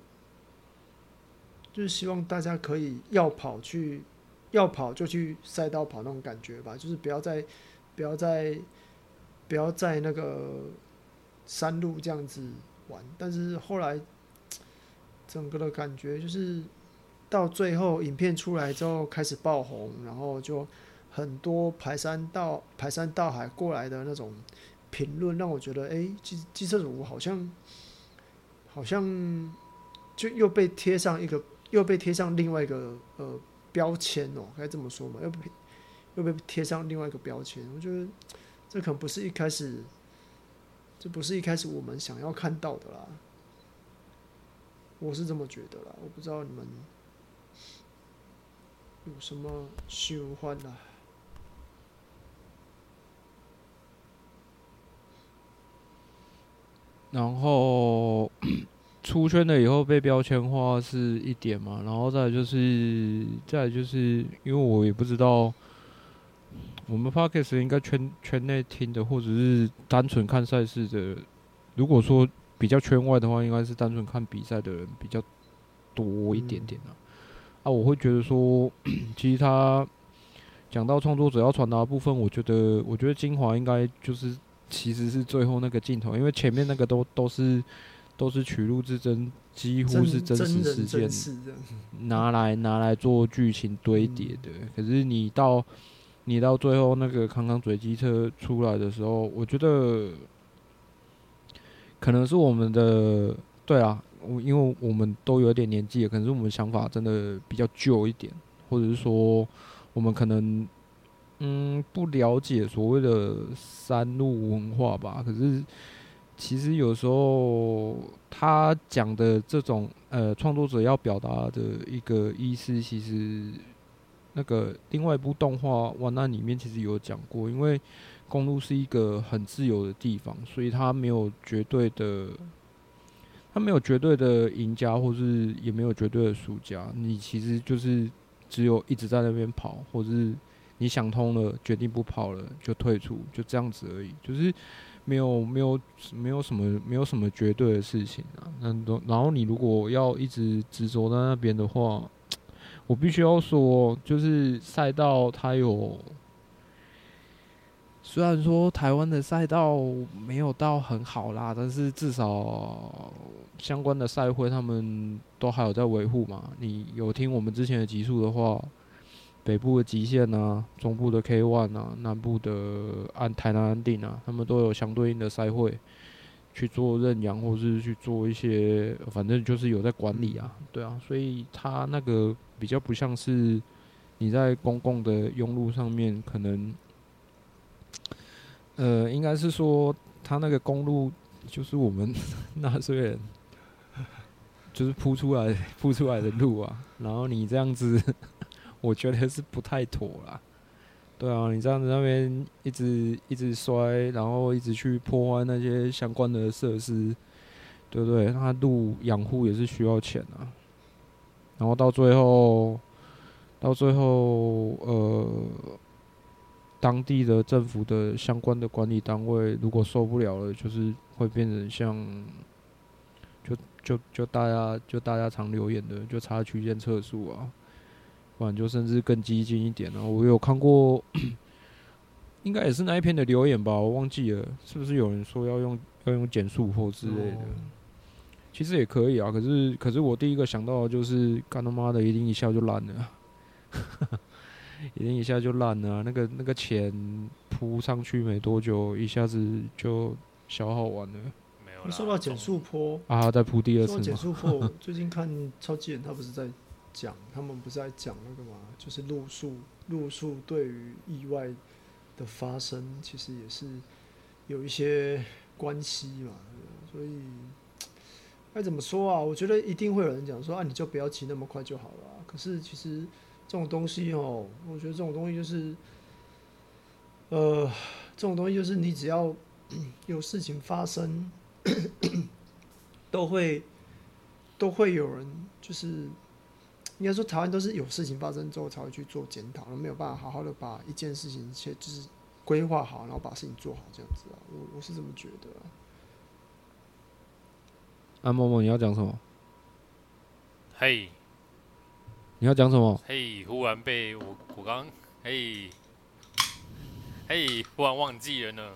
就是希望大家可以要跑去要跑就去赛道跑那种感觉吧，就是不要再不要再不要在那个山路这样子玩，但是后来整个的感觉就是。到最后，影片出来之后开始爆红，然后就很多排山倒排山倒海过来的那种评论，让我觉得，哎，机机车主好像好像就又被贴上一个，又被贴上另外一个呃标签哦，该这么说嘛，又被又被贴上另外一个标签。我觉得这可能不是一开始，这不是一开始我们想要看到的啦，我是这么觉得啦，我不知道你们。有什么想法啊？然后 出圈了以后被标签化是一点嘛，然后再就是，再就是因为我也不知道，我们 Podcast 应该圈圈内听的，或者是单纯看赛事的，如果说比较圈外的话，应该是单纯看比赛的人比较多一点点啊。啊，我会觉得说，其实他讲到创作者要传达的部分，我觉得，我觉得精华应该就是其实是最后那个镜头，因为前面那个都都是都是取录自真，几乎是真实事件 拿来拿来做剧情堆叠的。可是你到你到最后那个康康嘴机车出来的时候，我觉得可能是我们的对啊。我因为我们都有点年纪，可能是我们想法真的比较旧一点，或者是说我们可能嗯不了解所谓的山路文化吧。可是其实有时候他讲的这种呃创作者要表达的一个意思，其实那个另外一部动画《哇，那》里面其实有讲过，因为公路是一个很自由的地方，所以它没有绝对的。没有绝对的赢家，或是也没有绝对的输家。你其实就是只有一直在那边跑，或是你想通了，决定不跑了就退出，就这样子而已。就是没有没有没有什么没有什么绝对的事情啊。那然后你如果要一直执着在那边的话，我必须要说，就是赛道它有。虽然说台湾的赛道没有到很好啦，但是至少相关的赛会他们都还有在维护嘛。你有听我们之前的集数的话，北部的极限啊，中部的 K One 啊，南部的安台南安定啊，他们都有相对应的赛会去做认养，或是去做一些，反正就是有在管理啊，对啊，所以他那个比较不像是你在公共的拥路上面可能。呃，应该是说，他那个公路就是我们纳税人，就是铺出来铺出来的路啊。然后你这样子，我觉得是不太妥啦。对啊，你这样子那边一直一直摔，然后一直去破坏那些相关的设施，对不对？那路养护也是需要钱啊。然后到最后，到最后，呃。当地的政府的相关的管理单位如果受不了了，就是会变成像，就就就大家就大家常留言的，就差区间测速啊，不然就甚至更激进一点啊。我有看过，应该也是那一篇的留言吧，我忘记了，是不是有人说要用要用减速或之类的？其实也可以啊，可是可是我第一个想到的就是，干他妈的一定一下就烂了。一定一下就烂了，啊，那个那个钱铺上去没多久，一下子就消耗完了。没有。说到减速坡啊，在铺第二次。说减速坡，最近看超级人他不是在讲，他们不是在讲那个嘛？就是路数，路数对于意外的发生，其实也是有一些关系嘛。所以该怎么说啊？我觉得一定会有人讲说啊，你就不要骑那么快就好了，啊。可是其实。这种东西哦，我觉得这种东西就是，呃，这种东西就是你只要 有事情发生，都会都会有人就是，应该说台湾都是有事情发生之后才会去做检讨，没有办法好好的把一件事情先就是规划好，然后把事情做好这样子啊，我我是这么觉得啊。安默默，你要讲什么？嘿。你要讲什么？嘿，hey, 忽然被我我刚嘿嘿，hey, hey, 忽然忘记了呢。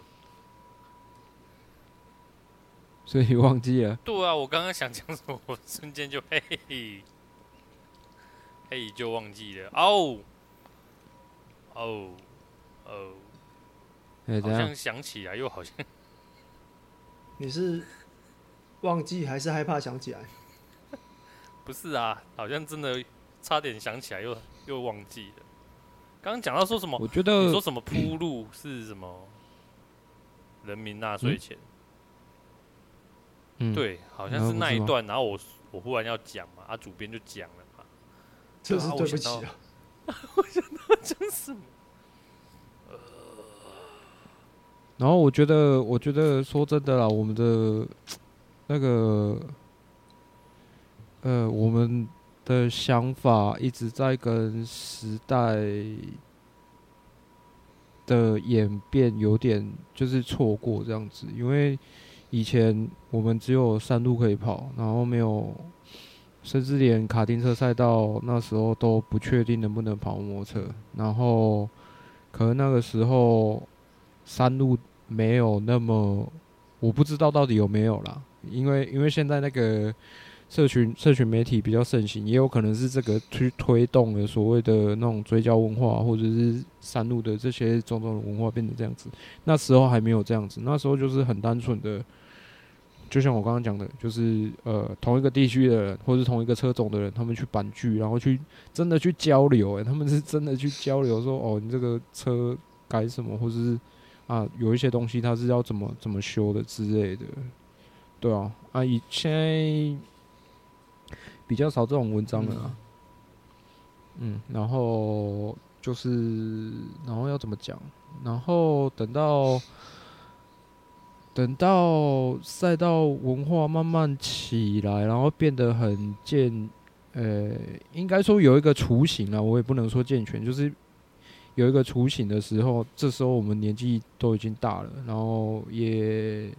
所以忘记了？对啊，我刚刚想讲什么，我瞬间就嘿嘿嘿就忘记了。哦哦哦，好像想起来，又好像。你是忘记还是害怕想起来？不是啊，好像真的。差点想起来又，又又忘记了。刚刚讲到说什么？我觉得你说什么铺路是什么？人民纳税钱。嗯，对，好像是那一段。然后我我忽然要讲嘛，啊，主编就讲了嘛。这是对不起啊。我想到讲什么？然后我觉得，我觉得说真的啦，我们的那个，呃，我们。的想法一直在跟时代的演变有点就是错过这样子，因为以前我们只有山路可以跑，然后没有，甚至连卡丁车赛道那时候都不确定能不能跑摩托车，然后可能那个时候山路没有那么，我不知道到底有没有啦，因为因为现在那个。社群社群媒体比较盛行，也有可能是这个去推动了所谓的那种追焦文化，或者是山路的这些种种的文化变成这样子。那时候还没有这样子，那时候就是很单纯的，就像我刚刚讲的，就是呃同一个地区的人，或是同一个车种的人，他们去板聚，然后去真的去交流，诶，他们是真的去交流说，说哦，你这个车改什么，或者是啊有一些东西它是要怎么怎么修的之类的，对啊，啊以前。比较少这种文章了啊，嗯，然后就是，然后要怎么讲？然后等到等到赛道文化慢慢起来，然后变得很健，呃，应该说有一个雏形了，我也不能说健全，就是有一个雏形的时候，这时候我们年纪都已经大了，然后也。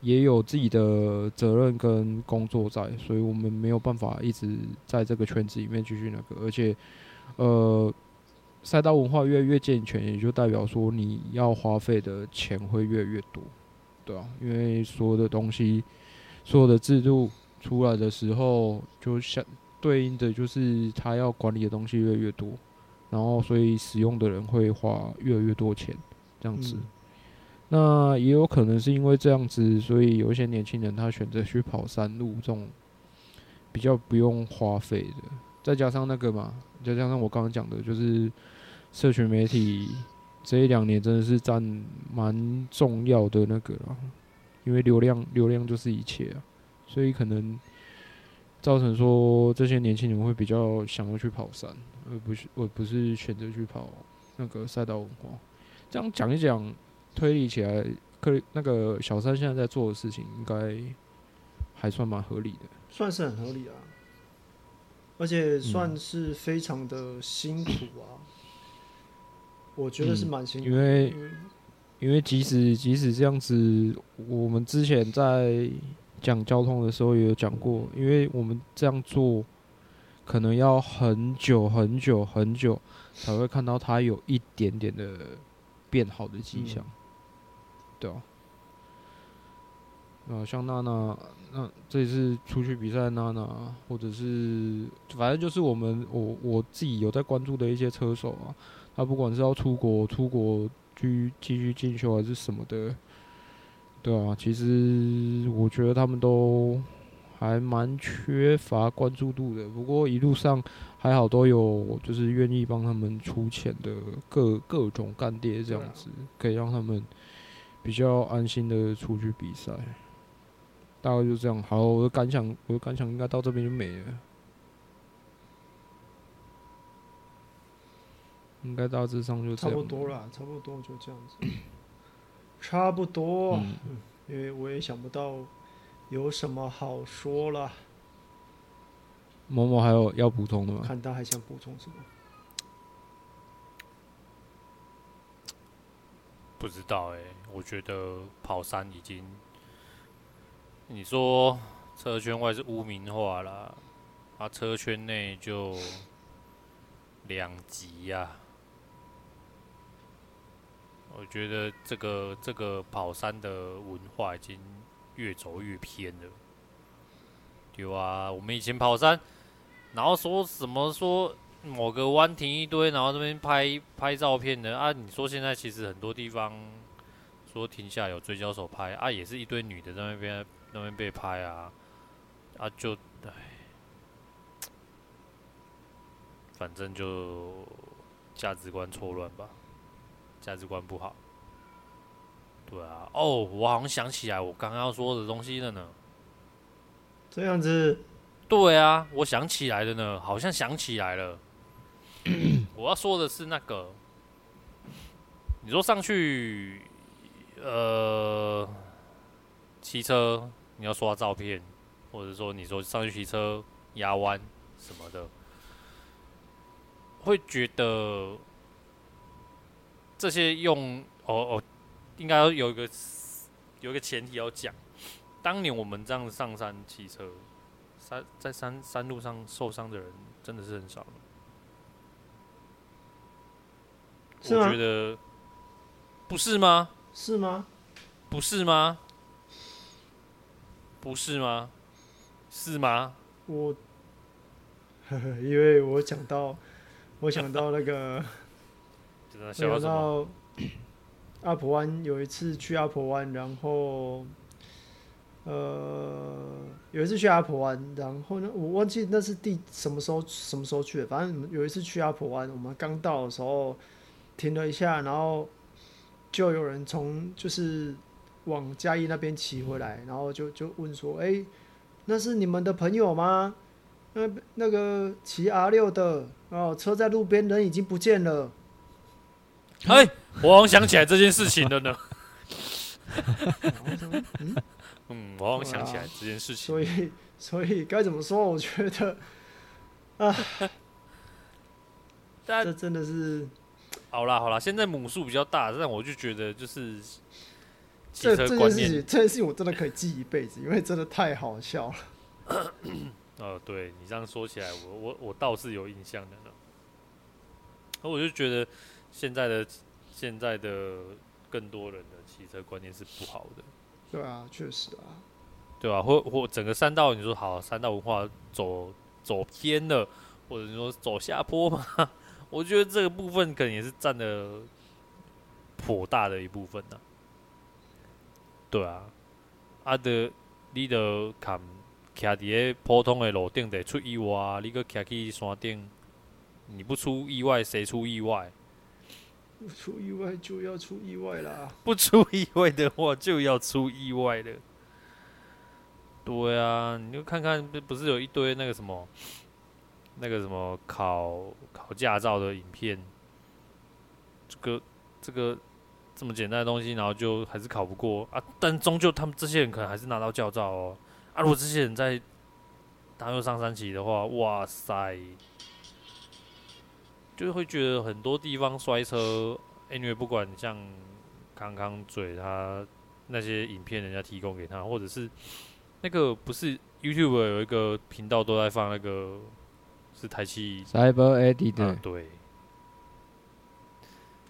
也有自己的责任跟工作在，所以我们没有办法一直在这个圈子里面继续那个，而且，呃，赛道文化越来越健全，也就代表说你要花费的钱会越来越多，对啊，因为所有的东西，所有的制度出来的时候，就相对应的就是他要管理的东西越来越多，然后所以使用的人会花越来越多钱，这样子。那也有可能是因为这样子，所以有一些年轻人他选择去跑山路这种比较不用花费的，再加上那个嘛，再加上我刚刚讲的，就是社群媒体这一两年真的是占蛮重要的那个了，因为流量流量就是一切啊，所以可能造成说这些年轻人会比较想要去跑山，而不是而不是选择去跑那个赛道文化。这样讲一讲。推理起来，克那个小三现在在做的事情，应该还算蛮合理的，算是很合理啊，而且算是非常的辛苦啊。我觉得是蛮辛苦的，因为因为即使即使这样子，我们之前在讲交通的时候也有讲过，因为我们这样做可能要很久很久很久才会看到它有一点点的变好的迹象，嗯、对啊。啊，像娜娜，那这一次出去比赛，娜娜，或者是反正就是我们我我自己有在关注的一些车手啊，他不管是要出国出国去继续进修还是什么的，对啊，其实我觉得他们都还蛮缺乏关注度的。不过一路上还好都有就是愿意帮他们出钱的各各种干爹这样子，可以让他们比较安心的出去比赛。大概就这样。好，我的感想，我的感想应该到这边就没了。应该大致上就。差不多了，差不多就这样子。差不多，嗯，因为我也想不到有什么好说了。某某还有要补充的吗？看他还想补充什么？不知道哎，我觉得跑山已经。你说车圈外是污名化啦，啊，车圈内就两极呀。我觉得这个这个跑山的文化已经越走越偏了。对啊，我们以前跑山，然后说什么说某个弯停一堆，然后这边拍拍照片的啊。你说现在其实很多地方说停下有追焦手拍啊，也是一堆女的在那边。那边被拍啊，啊就唉，反正就价值观错乱吧，价值观不好。对啊，哦，我好像想起来我刚刚要说的东西了呢。这样子。对啊，我想起来了呢，好像想起来了。我要说的是那个，你说上去，呃，骑车。你要刷照片，或者说你说上去骑车压弯什么的，会觉得这些用哦哦，应该有一个有一个前提要讲。当年我们这样子上山骑车，山在山山路上受伤的人真的是很少。我觉得不是吗？是吗？不是吗？不是吗？是吗？我，呵呵，因为我想到，我想到那个，想到阿婆湾有一次去阿婆湾，然后，呃，有一次去阿婆湾，然后呢，我忘记那是第什么时候什么时候去的，反正有一次去阿婆湾，我们刚到的时候停了一下，然后就有人从就是。往嘉义那边骑回来，然后就就问说：“哎、欸，那是你们的朋友吗？那那个骑 R 六的哦，车在路边，人已经不见了。”哎、欸，我好像想起来这件事情了呢。嗯，嗯，我好像想起来这件事情。所以，所以该怎么说？我觉得啊，这真的是好啦好啦，现在母数比较大，但我就觉得就是。这这件事情，这件事情我真的可以记一辈子，因为真的太好笑了。呃，对你这样说起来，我我我倒是有印象的呢。而我就觉得现在的现在的更多人的骑车观念是不好的。对啊，确实啊。对啊，或或整个三道，你说好，三道文化走走偏了，或者你说走下坡嘛？我觉得这个部分可能也是占了颇大的一部分呢。对啊，啊的，你都看，徛伫个普通的路顶得出意外，你搁徛去山顶，你不出意外，谁出意外？不出意外就要出意外啦！不出意外的话就要出意外的。对啊，你就看看，不不是有一堆那个什么，那个什么考考驾照的影片，这个这个。这么简单的东西，然后就还是考不过啊！但终究他们这些人可能还是拿到驾照哦。啊，如果这些人在他又上三级的话，哇塞，就会觉得很多地方摔车因为不管像康康嘴他那些影片，人家提供给他，或者是那个不是 YouTube 有一个频道都在放那个是台气 Cyber Edit 的、啊，对，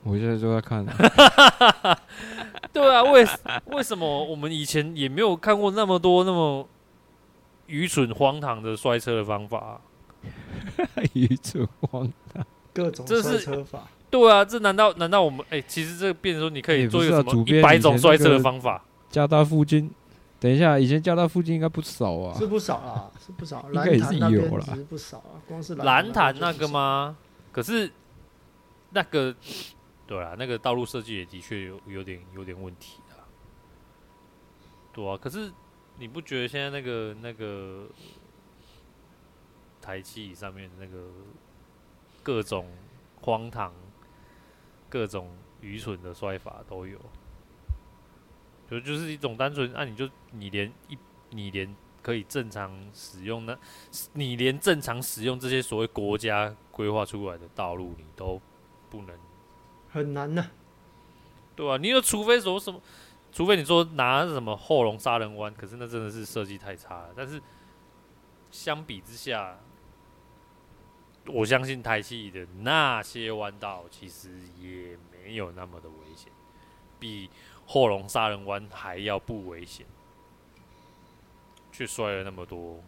我现在就在看。对啊，为为什么我们以前也没有看过那么多那么愚蠢荒唐的摔车的方法、啊？愚蠢荒唐，各种摔车法。对啊，这难道难道我们哎、欸？其实这个变成说，你可以做一个什么一百、种摔车的方法？交大附近，等一下，以前交大附近应该不少啊，是不少啊，是不少，应该也是有啦，不少啊，光是蓝潭那个吗？可是那个，对啊，那个道路设计也的确有有点有点问题啊。对啊，可是你不觉得现在那个那个台七上面那个各种荒唐？各种愚蠢的摔法都有，就就是一种单纯，那、啊、你就你连一你连可以正常使用那，你连正常使用这些所谓国家规划出来的道路，你都不能，很难呢、啊，对啊，你又除非说什么，除非你说拿什么后龙杀人弯，可是那真的是设计太差了。但是相比之下。我相信台七的那些弯道其实也没有那么的危险，比后龙杀人弯还要不危险，却摔了那么多。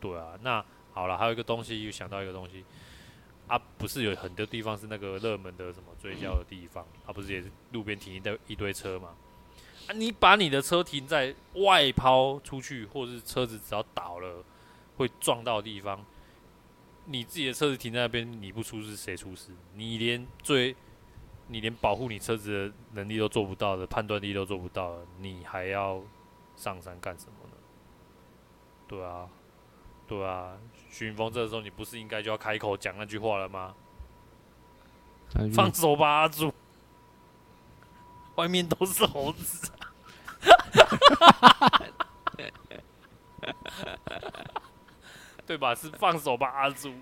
对啊，那好了，还有一个东西，又想到一个东西啊，不是有很多地方是那个热门的什么追焦的地方，啊，不是也是路边停一堆一堆车吗？啊，你把你的车停在外抛出去，或者是车子只要倒了会撞到地方。你自己的车子停在那边，你不出事谁出事？你连最，你连保护你车子的能力都做不到的，判断力都做不到，你还要上山干什么呢？对啊，对啊，徐云峰，这个时候你不是应该就要开口讲那句话了吗？放手吧，阿祖，外面都是猴子。对吧？是放手吧，阿祖。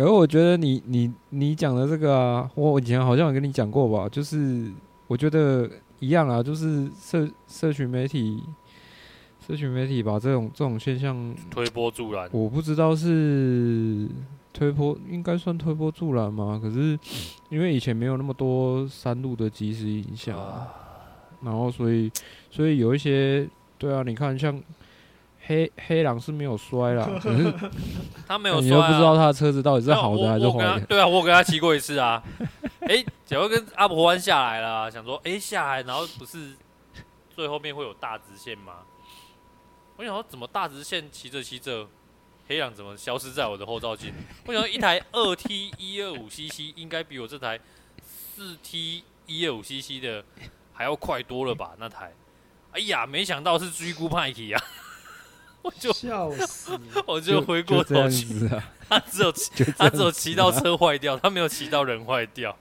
可是我觉得你你你讲的这个啊，我以前好像有跟你讲过吧？就是我觉得一样啊，就是社社群媒体，社群媒体把这种这种现象推波助澜。我不知道是推波，应该算推波助澜吗？可是因为以前没有那么多三路的即时影响，然后所以所以有一些对啊，你看像。黑黑狼是没有摔啦，可是他没有摔，啊，你又不知道他的车子到底是好的还是坏的。对啊，我跟他骑过一次啊。哎、欸，结果跟阿婆湾下来了，啊，想说哎、欸、下来，然后不是最后面会有大直线吗？我想说怎么大直线骑着骑着，黑狼怎么消失在我的后照镜？我想说一台二 T 一二五 CC 应该比我这台四 T 一二五 CC 的还要快多了吧？那台，哎呀，没想到是追姑派骑啊！我就笑死，我就回过头去，啊、他只有骑，他只有骑到车坏掉，他没有骑到人坏掉。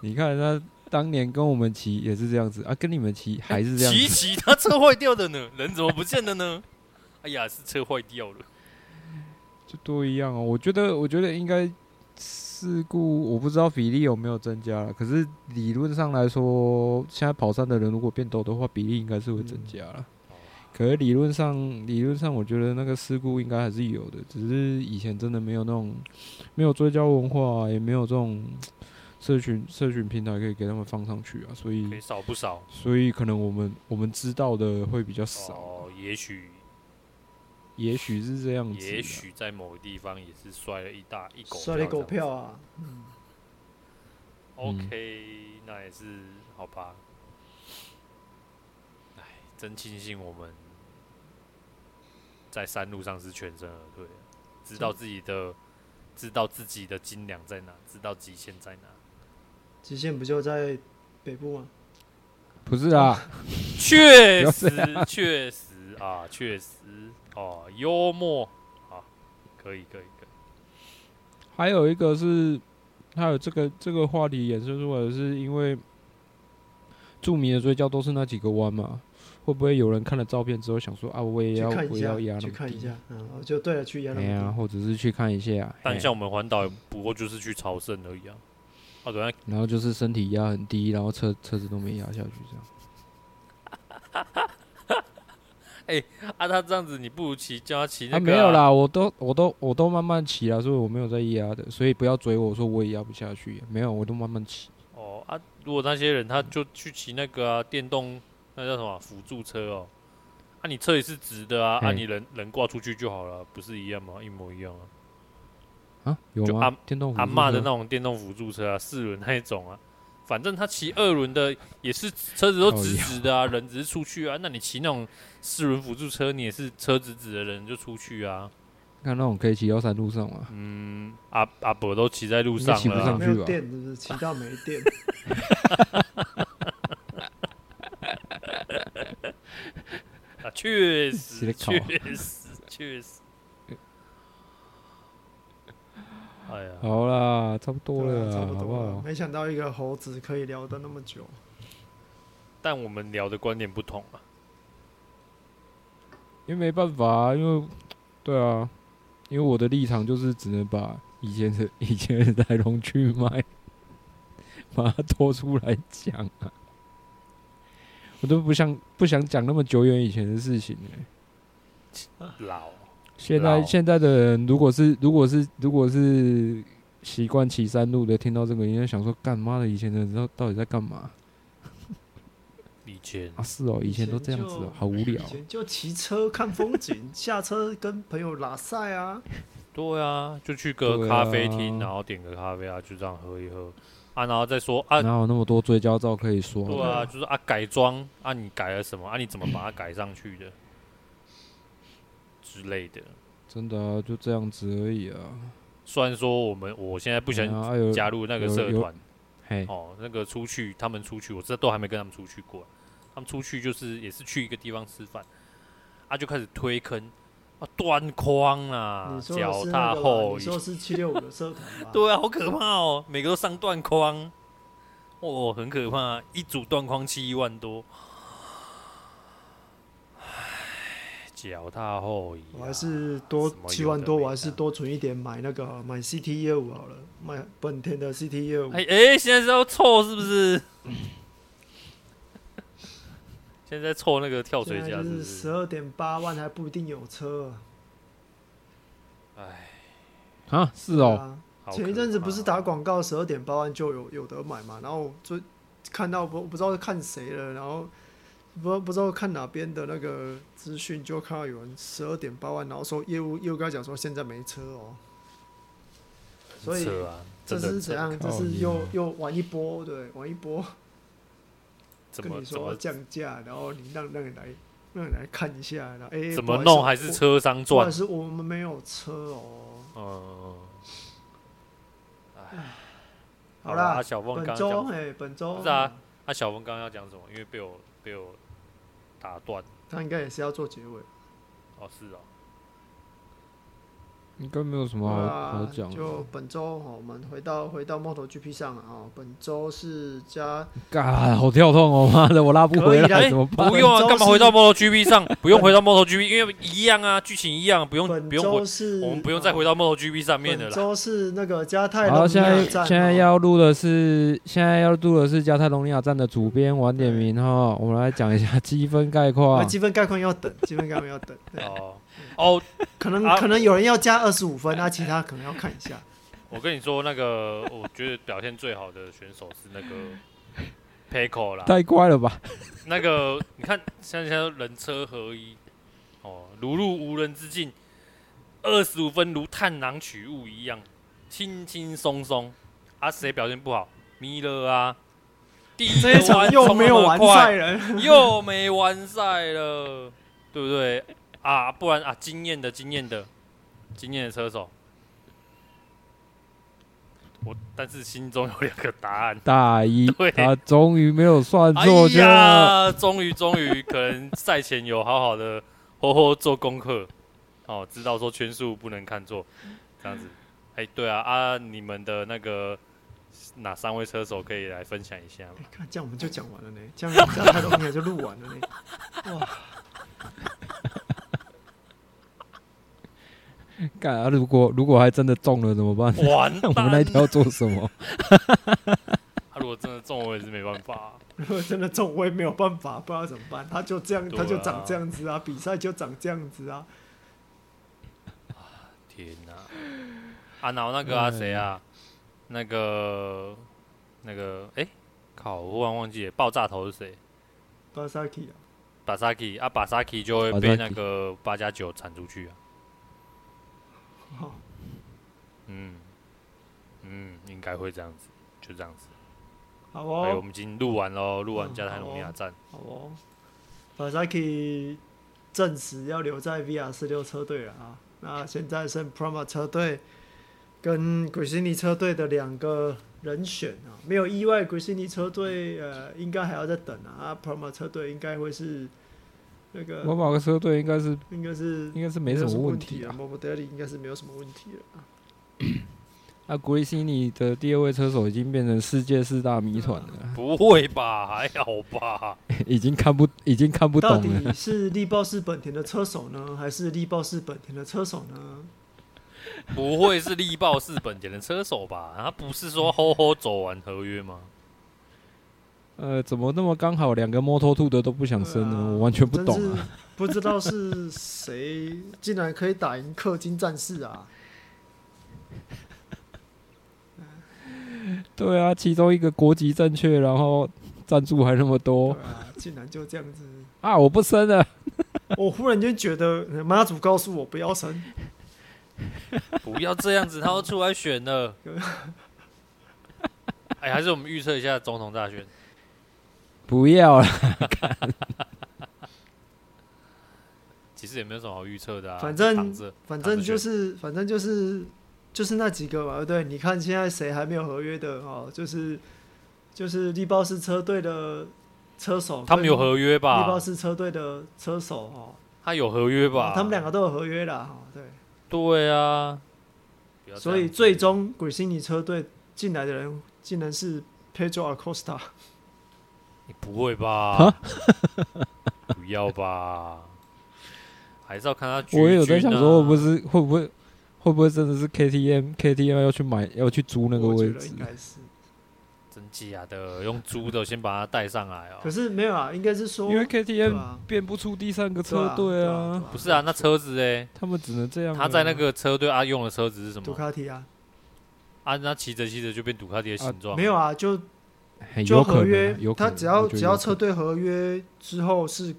你看他当年跟我们骑也是这样子啊，跟你们骑还是这样子。骑骑他车坏掉的呢，人怎么不见了呢？哎呀，是车坏掉了，就都一样哦。我觉得，我觉得应该事故，我不知道比例有没有增加了。可是理论上来说，现在跑山的人如果变多的话，比例应该是会增加了。嗯可是理论上，理论上，我觉得那个事故应该还是有的，只是以前真的没有那种，没有追焦文化啊，也没有这种社群社群平台可以给他们放上去啊，所以少不少，所以可能我们我们知道的会比较少。哦，也许，也许是这样子，也许在某个地方也是摔了一大一狗摔了一狗票啊。嗯，OK，那也是好吧。哎，真庆幸我们。在山路上是全身而退，知道自己的，知道自己的斤两在哪，知道极限在哪。极限不就在北部吗？不是啊，确实 确实啊，确实哦，幽默啊，可以可以可以。还有一个是，还有这个这个话题衍生出来的是因为著名的追焦都是那几个弯嘛。会不会有人看了照片之后想说啊，我也要我也要压去看一下，嗯，就对了，去压。对啊，或者是去看一下。但像我们环岛不过就是去朝圣而已啊。啊，对啊，然后就是身体压很低，然后车车子都没压下去，这样。哎、欸，啊，他这样子，你不如骑，叫他骑那个、啊。啊，没有啦，我都我都我都慢慢骑啦，所以我没有在压的，所以不要追我说我也压不下去，没有，我都慢慢骑。哦啊，如果那些人他就去骑那个啊，电动那叫什么辅助车哦，啊，你车也是直的啊，啊，你人人挂出去就好了，不是一样吗？一模一样啊。啊，有吗？阿电动阿妈的那种电动辅助车啊，四轮那一种啊，反正他骑二轮的也是车子都直直的啊，人只是出去啊。那你骑那种四轮辅助车，你也是车直直的人就出去啊。看那种可以骑到山路上吗？嗯，阿阿伯都骑在路上了，骑不上去吧？没有电，就是骑到没电。啊，确实，确实，确实。哎呀，好啦，差不多了，差不多了，好不好？没想到一个猴子可以聊得那么久，但我们聊的观点不同啊，因为没办法，因为对啊，因为我的立场就是只能把以前的 以前的来龙去脉把它拖出来讲啊，我都不想不想讲那么久远以前的事情哎，老。现在现在的人，如果是如果是如果是习惯骑山路的，听到这个应该想说，干妈的以前的人到到底在干嘛？以前啊是哦，以前都这样子哦，好无聊。以前就骑车看风景，下车跟朋友拉赛啊。对啊，就去个咖啡厅，然后点个咖啡啊，就这样喝一喝啊，然后再说啊，哪有那么多追焦照可以说？对啊，就是啊改装啊，你改了什么啊？你怎么把它改上去的？之类的，真的啊，就这样子而已啊。虽然说我们我现在不想加入那个社团，哦，那个出去他们出去，我这都还没跟他们出去过。他们出去就是也是去一个地方吃饭，啊，就开始推坑啊，断框啊，脚踏后，你说是七六五的社团吗？对啊，好可怕哦，每个都上断框，哦，很可怕，一组断框七万多。脚踏后移，我还是多七万多，我还是多存一点买那个买 CT 业务好了，买本田的 CT 业务。哎哎、欸，现在是要凑是不是？现在凑那个跳水价是十二点八万，还不一定有车。哎，啊，是哦。前一阵子不是打广告，十二点八万就有有得买嘛？然后就看到不不知道是看谁了，然后。不不知道看哪边的那个资讯，就看到有人十二点八万，然后说业务业务跟他讲说现在没车哦，所以这是怎样？这是又又玩一波，对，玩一波。跟你说降价，然后你让让你来让你来看一下，然后哎，怎么弄还是车商赚？但是我们没有车哦。嗯。哎，好啦，本周哎，本周是啊。那小峰刚刚要讲什么？因为被我被我。打断，他应该也是要做结尾。哦，是哦。应该没有什么好讲、啊。就本周我们回到回到 MotoGP 上啊。本周是加，嘎，好跳痛哦！妈的，我拉不回来，怎么办？不用啊，干嘛回到 MotoGP 上？不用回到 MotoGP，因为一样啊，剧情一样，不用不用回。我们不用再回到 MotoGP 上面的了。本周是那个加泰隆尼亚站。好，现在现在要录的是现在要录的是加泰隆尼亚站的主编晚点名哈，我们来讲一下积分概况。积分概况要等，积分概况要等。哦。哦，可能、啊、可能有人要加二十五分，那其他可能要看一下。我跟你说，那个我觉得表现最好的选手是那个 Pecco 啦，太乖了吧？那个你看，现在人车合一，哦，如入无人之境，二十五分如探囊取物一样，轻轻松松。啊，谁表现不好？米勒啊，第一场又没有完赛了，又没完赛了，对不对？啊，不然啊，经验的经验的经验的车手，我但是心中有两个答案。大一，对他终于没有算错，哎呀，终于终于可能赛前有好好的好好做功课，哦，知道说圈数不能看错，这样子。哎，对啊啊，你们的那个哪三位车手可以来分享一下吗？看这样我们就讲完了呢，这样这样太容易就录完了呢，哇。干啊！如果如果还真的中了怎么办？完蛋！我们那一天要做什么？他 如果真的中，我也是没办法、啊。如果真的中，我也没有办法，不知道怎么办。他就这样，啊、他就长这样子啊，比赛就长这样子啊。天哪、啊！啊，然后那个啊，谁啊？那个那个，哎、欸，靠！我忽然忘记了，爆炸头是谁？巴萨基啊，巴萨基啊，巴萨基就会被那个八加九铲出去啊。好，嗯嗯，应该会这样子，就这样子。好哦，哎，我们已经录完喽，录完加泰隆尼亚站。好哦，巴萨基证实要留在 VR 四六车队了啊。那现在剩 Pramac 车队跟 g r i s i n i 车队的两个人选啊，没有意外 g r i s i n i 车队呃应该还要再等啊。啊，Pramac 车队应该会是那个，我某个车队应该是应该是应该是没什么问题啊，Morbidelli 应该是没有什么问题了啊。啊，Gresini 的第二位车手已经变成世界四大谜团了。不会吧？还好吧？已经看不，已经看不懂了。到底是力豹是本田的车手呢，还是力豹是本田的车手呢？不会是力豹是本田的车手吧？他不是说吼吼走完合约吗？呃，怎么那么刚好两个摩托兔的都不想生呢？啊、我完全不懂啊！不知道是谁竟然可以打赢氪金战士啊！对啊，其中一个国籍正确，然后赞助还那么多，啊，竟然就这样子 啊！我不生了，我忽然间觉得妈祖告诉我不要生，不要这样子，他要出来选了。哎，还是我们预测一下总统大选？不要了，其实也没有什么好预测的啊，反正反正就是反正就是。就是那几个嘛，对，你看现在谁还没有合约的哦？就是就是力豹式车队的车手，他们有合约吧？力豹式车队的车手哦，他有合约吧？他们两个都有合约啦，哈，对，对啊。所以最终 Gresini 车队进来的人竟然是 Pedro Acosta，你不会吧？不要吧？还是要看他、啊。我也有在想说，会不会会不会？会不会真的是 KTM？KTM 要去买，要去租那个位置？应该是真假的，用租的先把它带上来哦。可是没有啊，应该是说，因为 KTM 变不出第三个车队啊。不是啊，那车子哎，他们只能这样。他在那个车队啊，用的车子是什么？杜卡迪啊。啊，那骑着骑着就变杜卡迪的形状？没有啊，就就合约，他只要只要车队合约之后是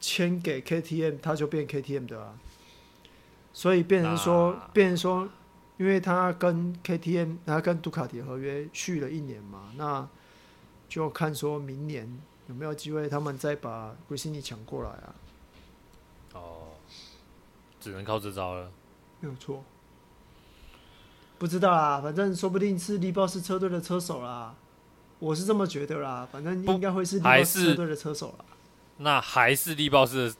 签给 KTM，他就变 KTM 的啊。所以变成说，啊、变成说，因为他跟 KTM，他跟杜卡迪合约续了一年嘛，那就看说明年有没有机会他们再把 g r i s i n i 抢过来啊？哦，只能靠这招了。没有错，不知道啦，反正说不定是利豹是车队的车手啦，我是这么觉得啦，反正应该会是力豹式车队的车手啦。那还是力豹是？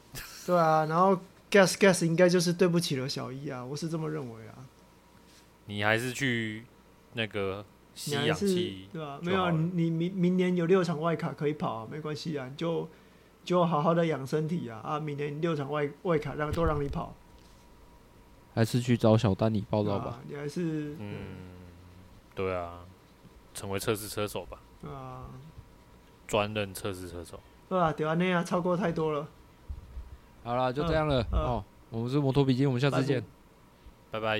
对啊，然后。Gas Gas 应该就是对不起了小一啊，我是这么认为啊。你还是去那个吸氧气，对吧、啊？没有，你明明年有六场外卡可以跑啊，没关系啊，你就就好好的养身体啊啊！明年六场外外卡让都让你跑，还是去找小丹尼报道吧、啊。你还是嗯，对啊，成为测试车手吧。啊，专任测试车手。对啊，对啊，那样超过太多了。好了，就这样了。哦，我们是摩托笔记，我们下次见，拜拜。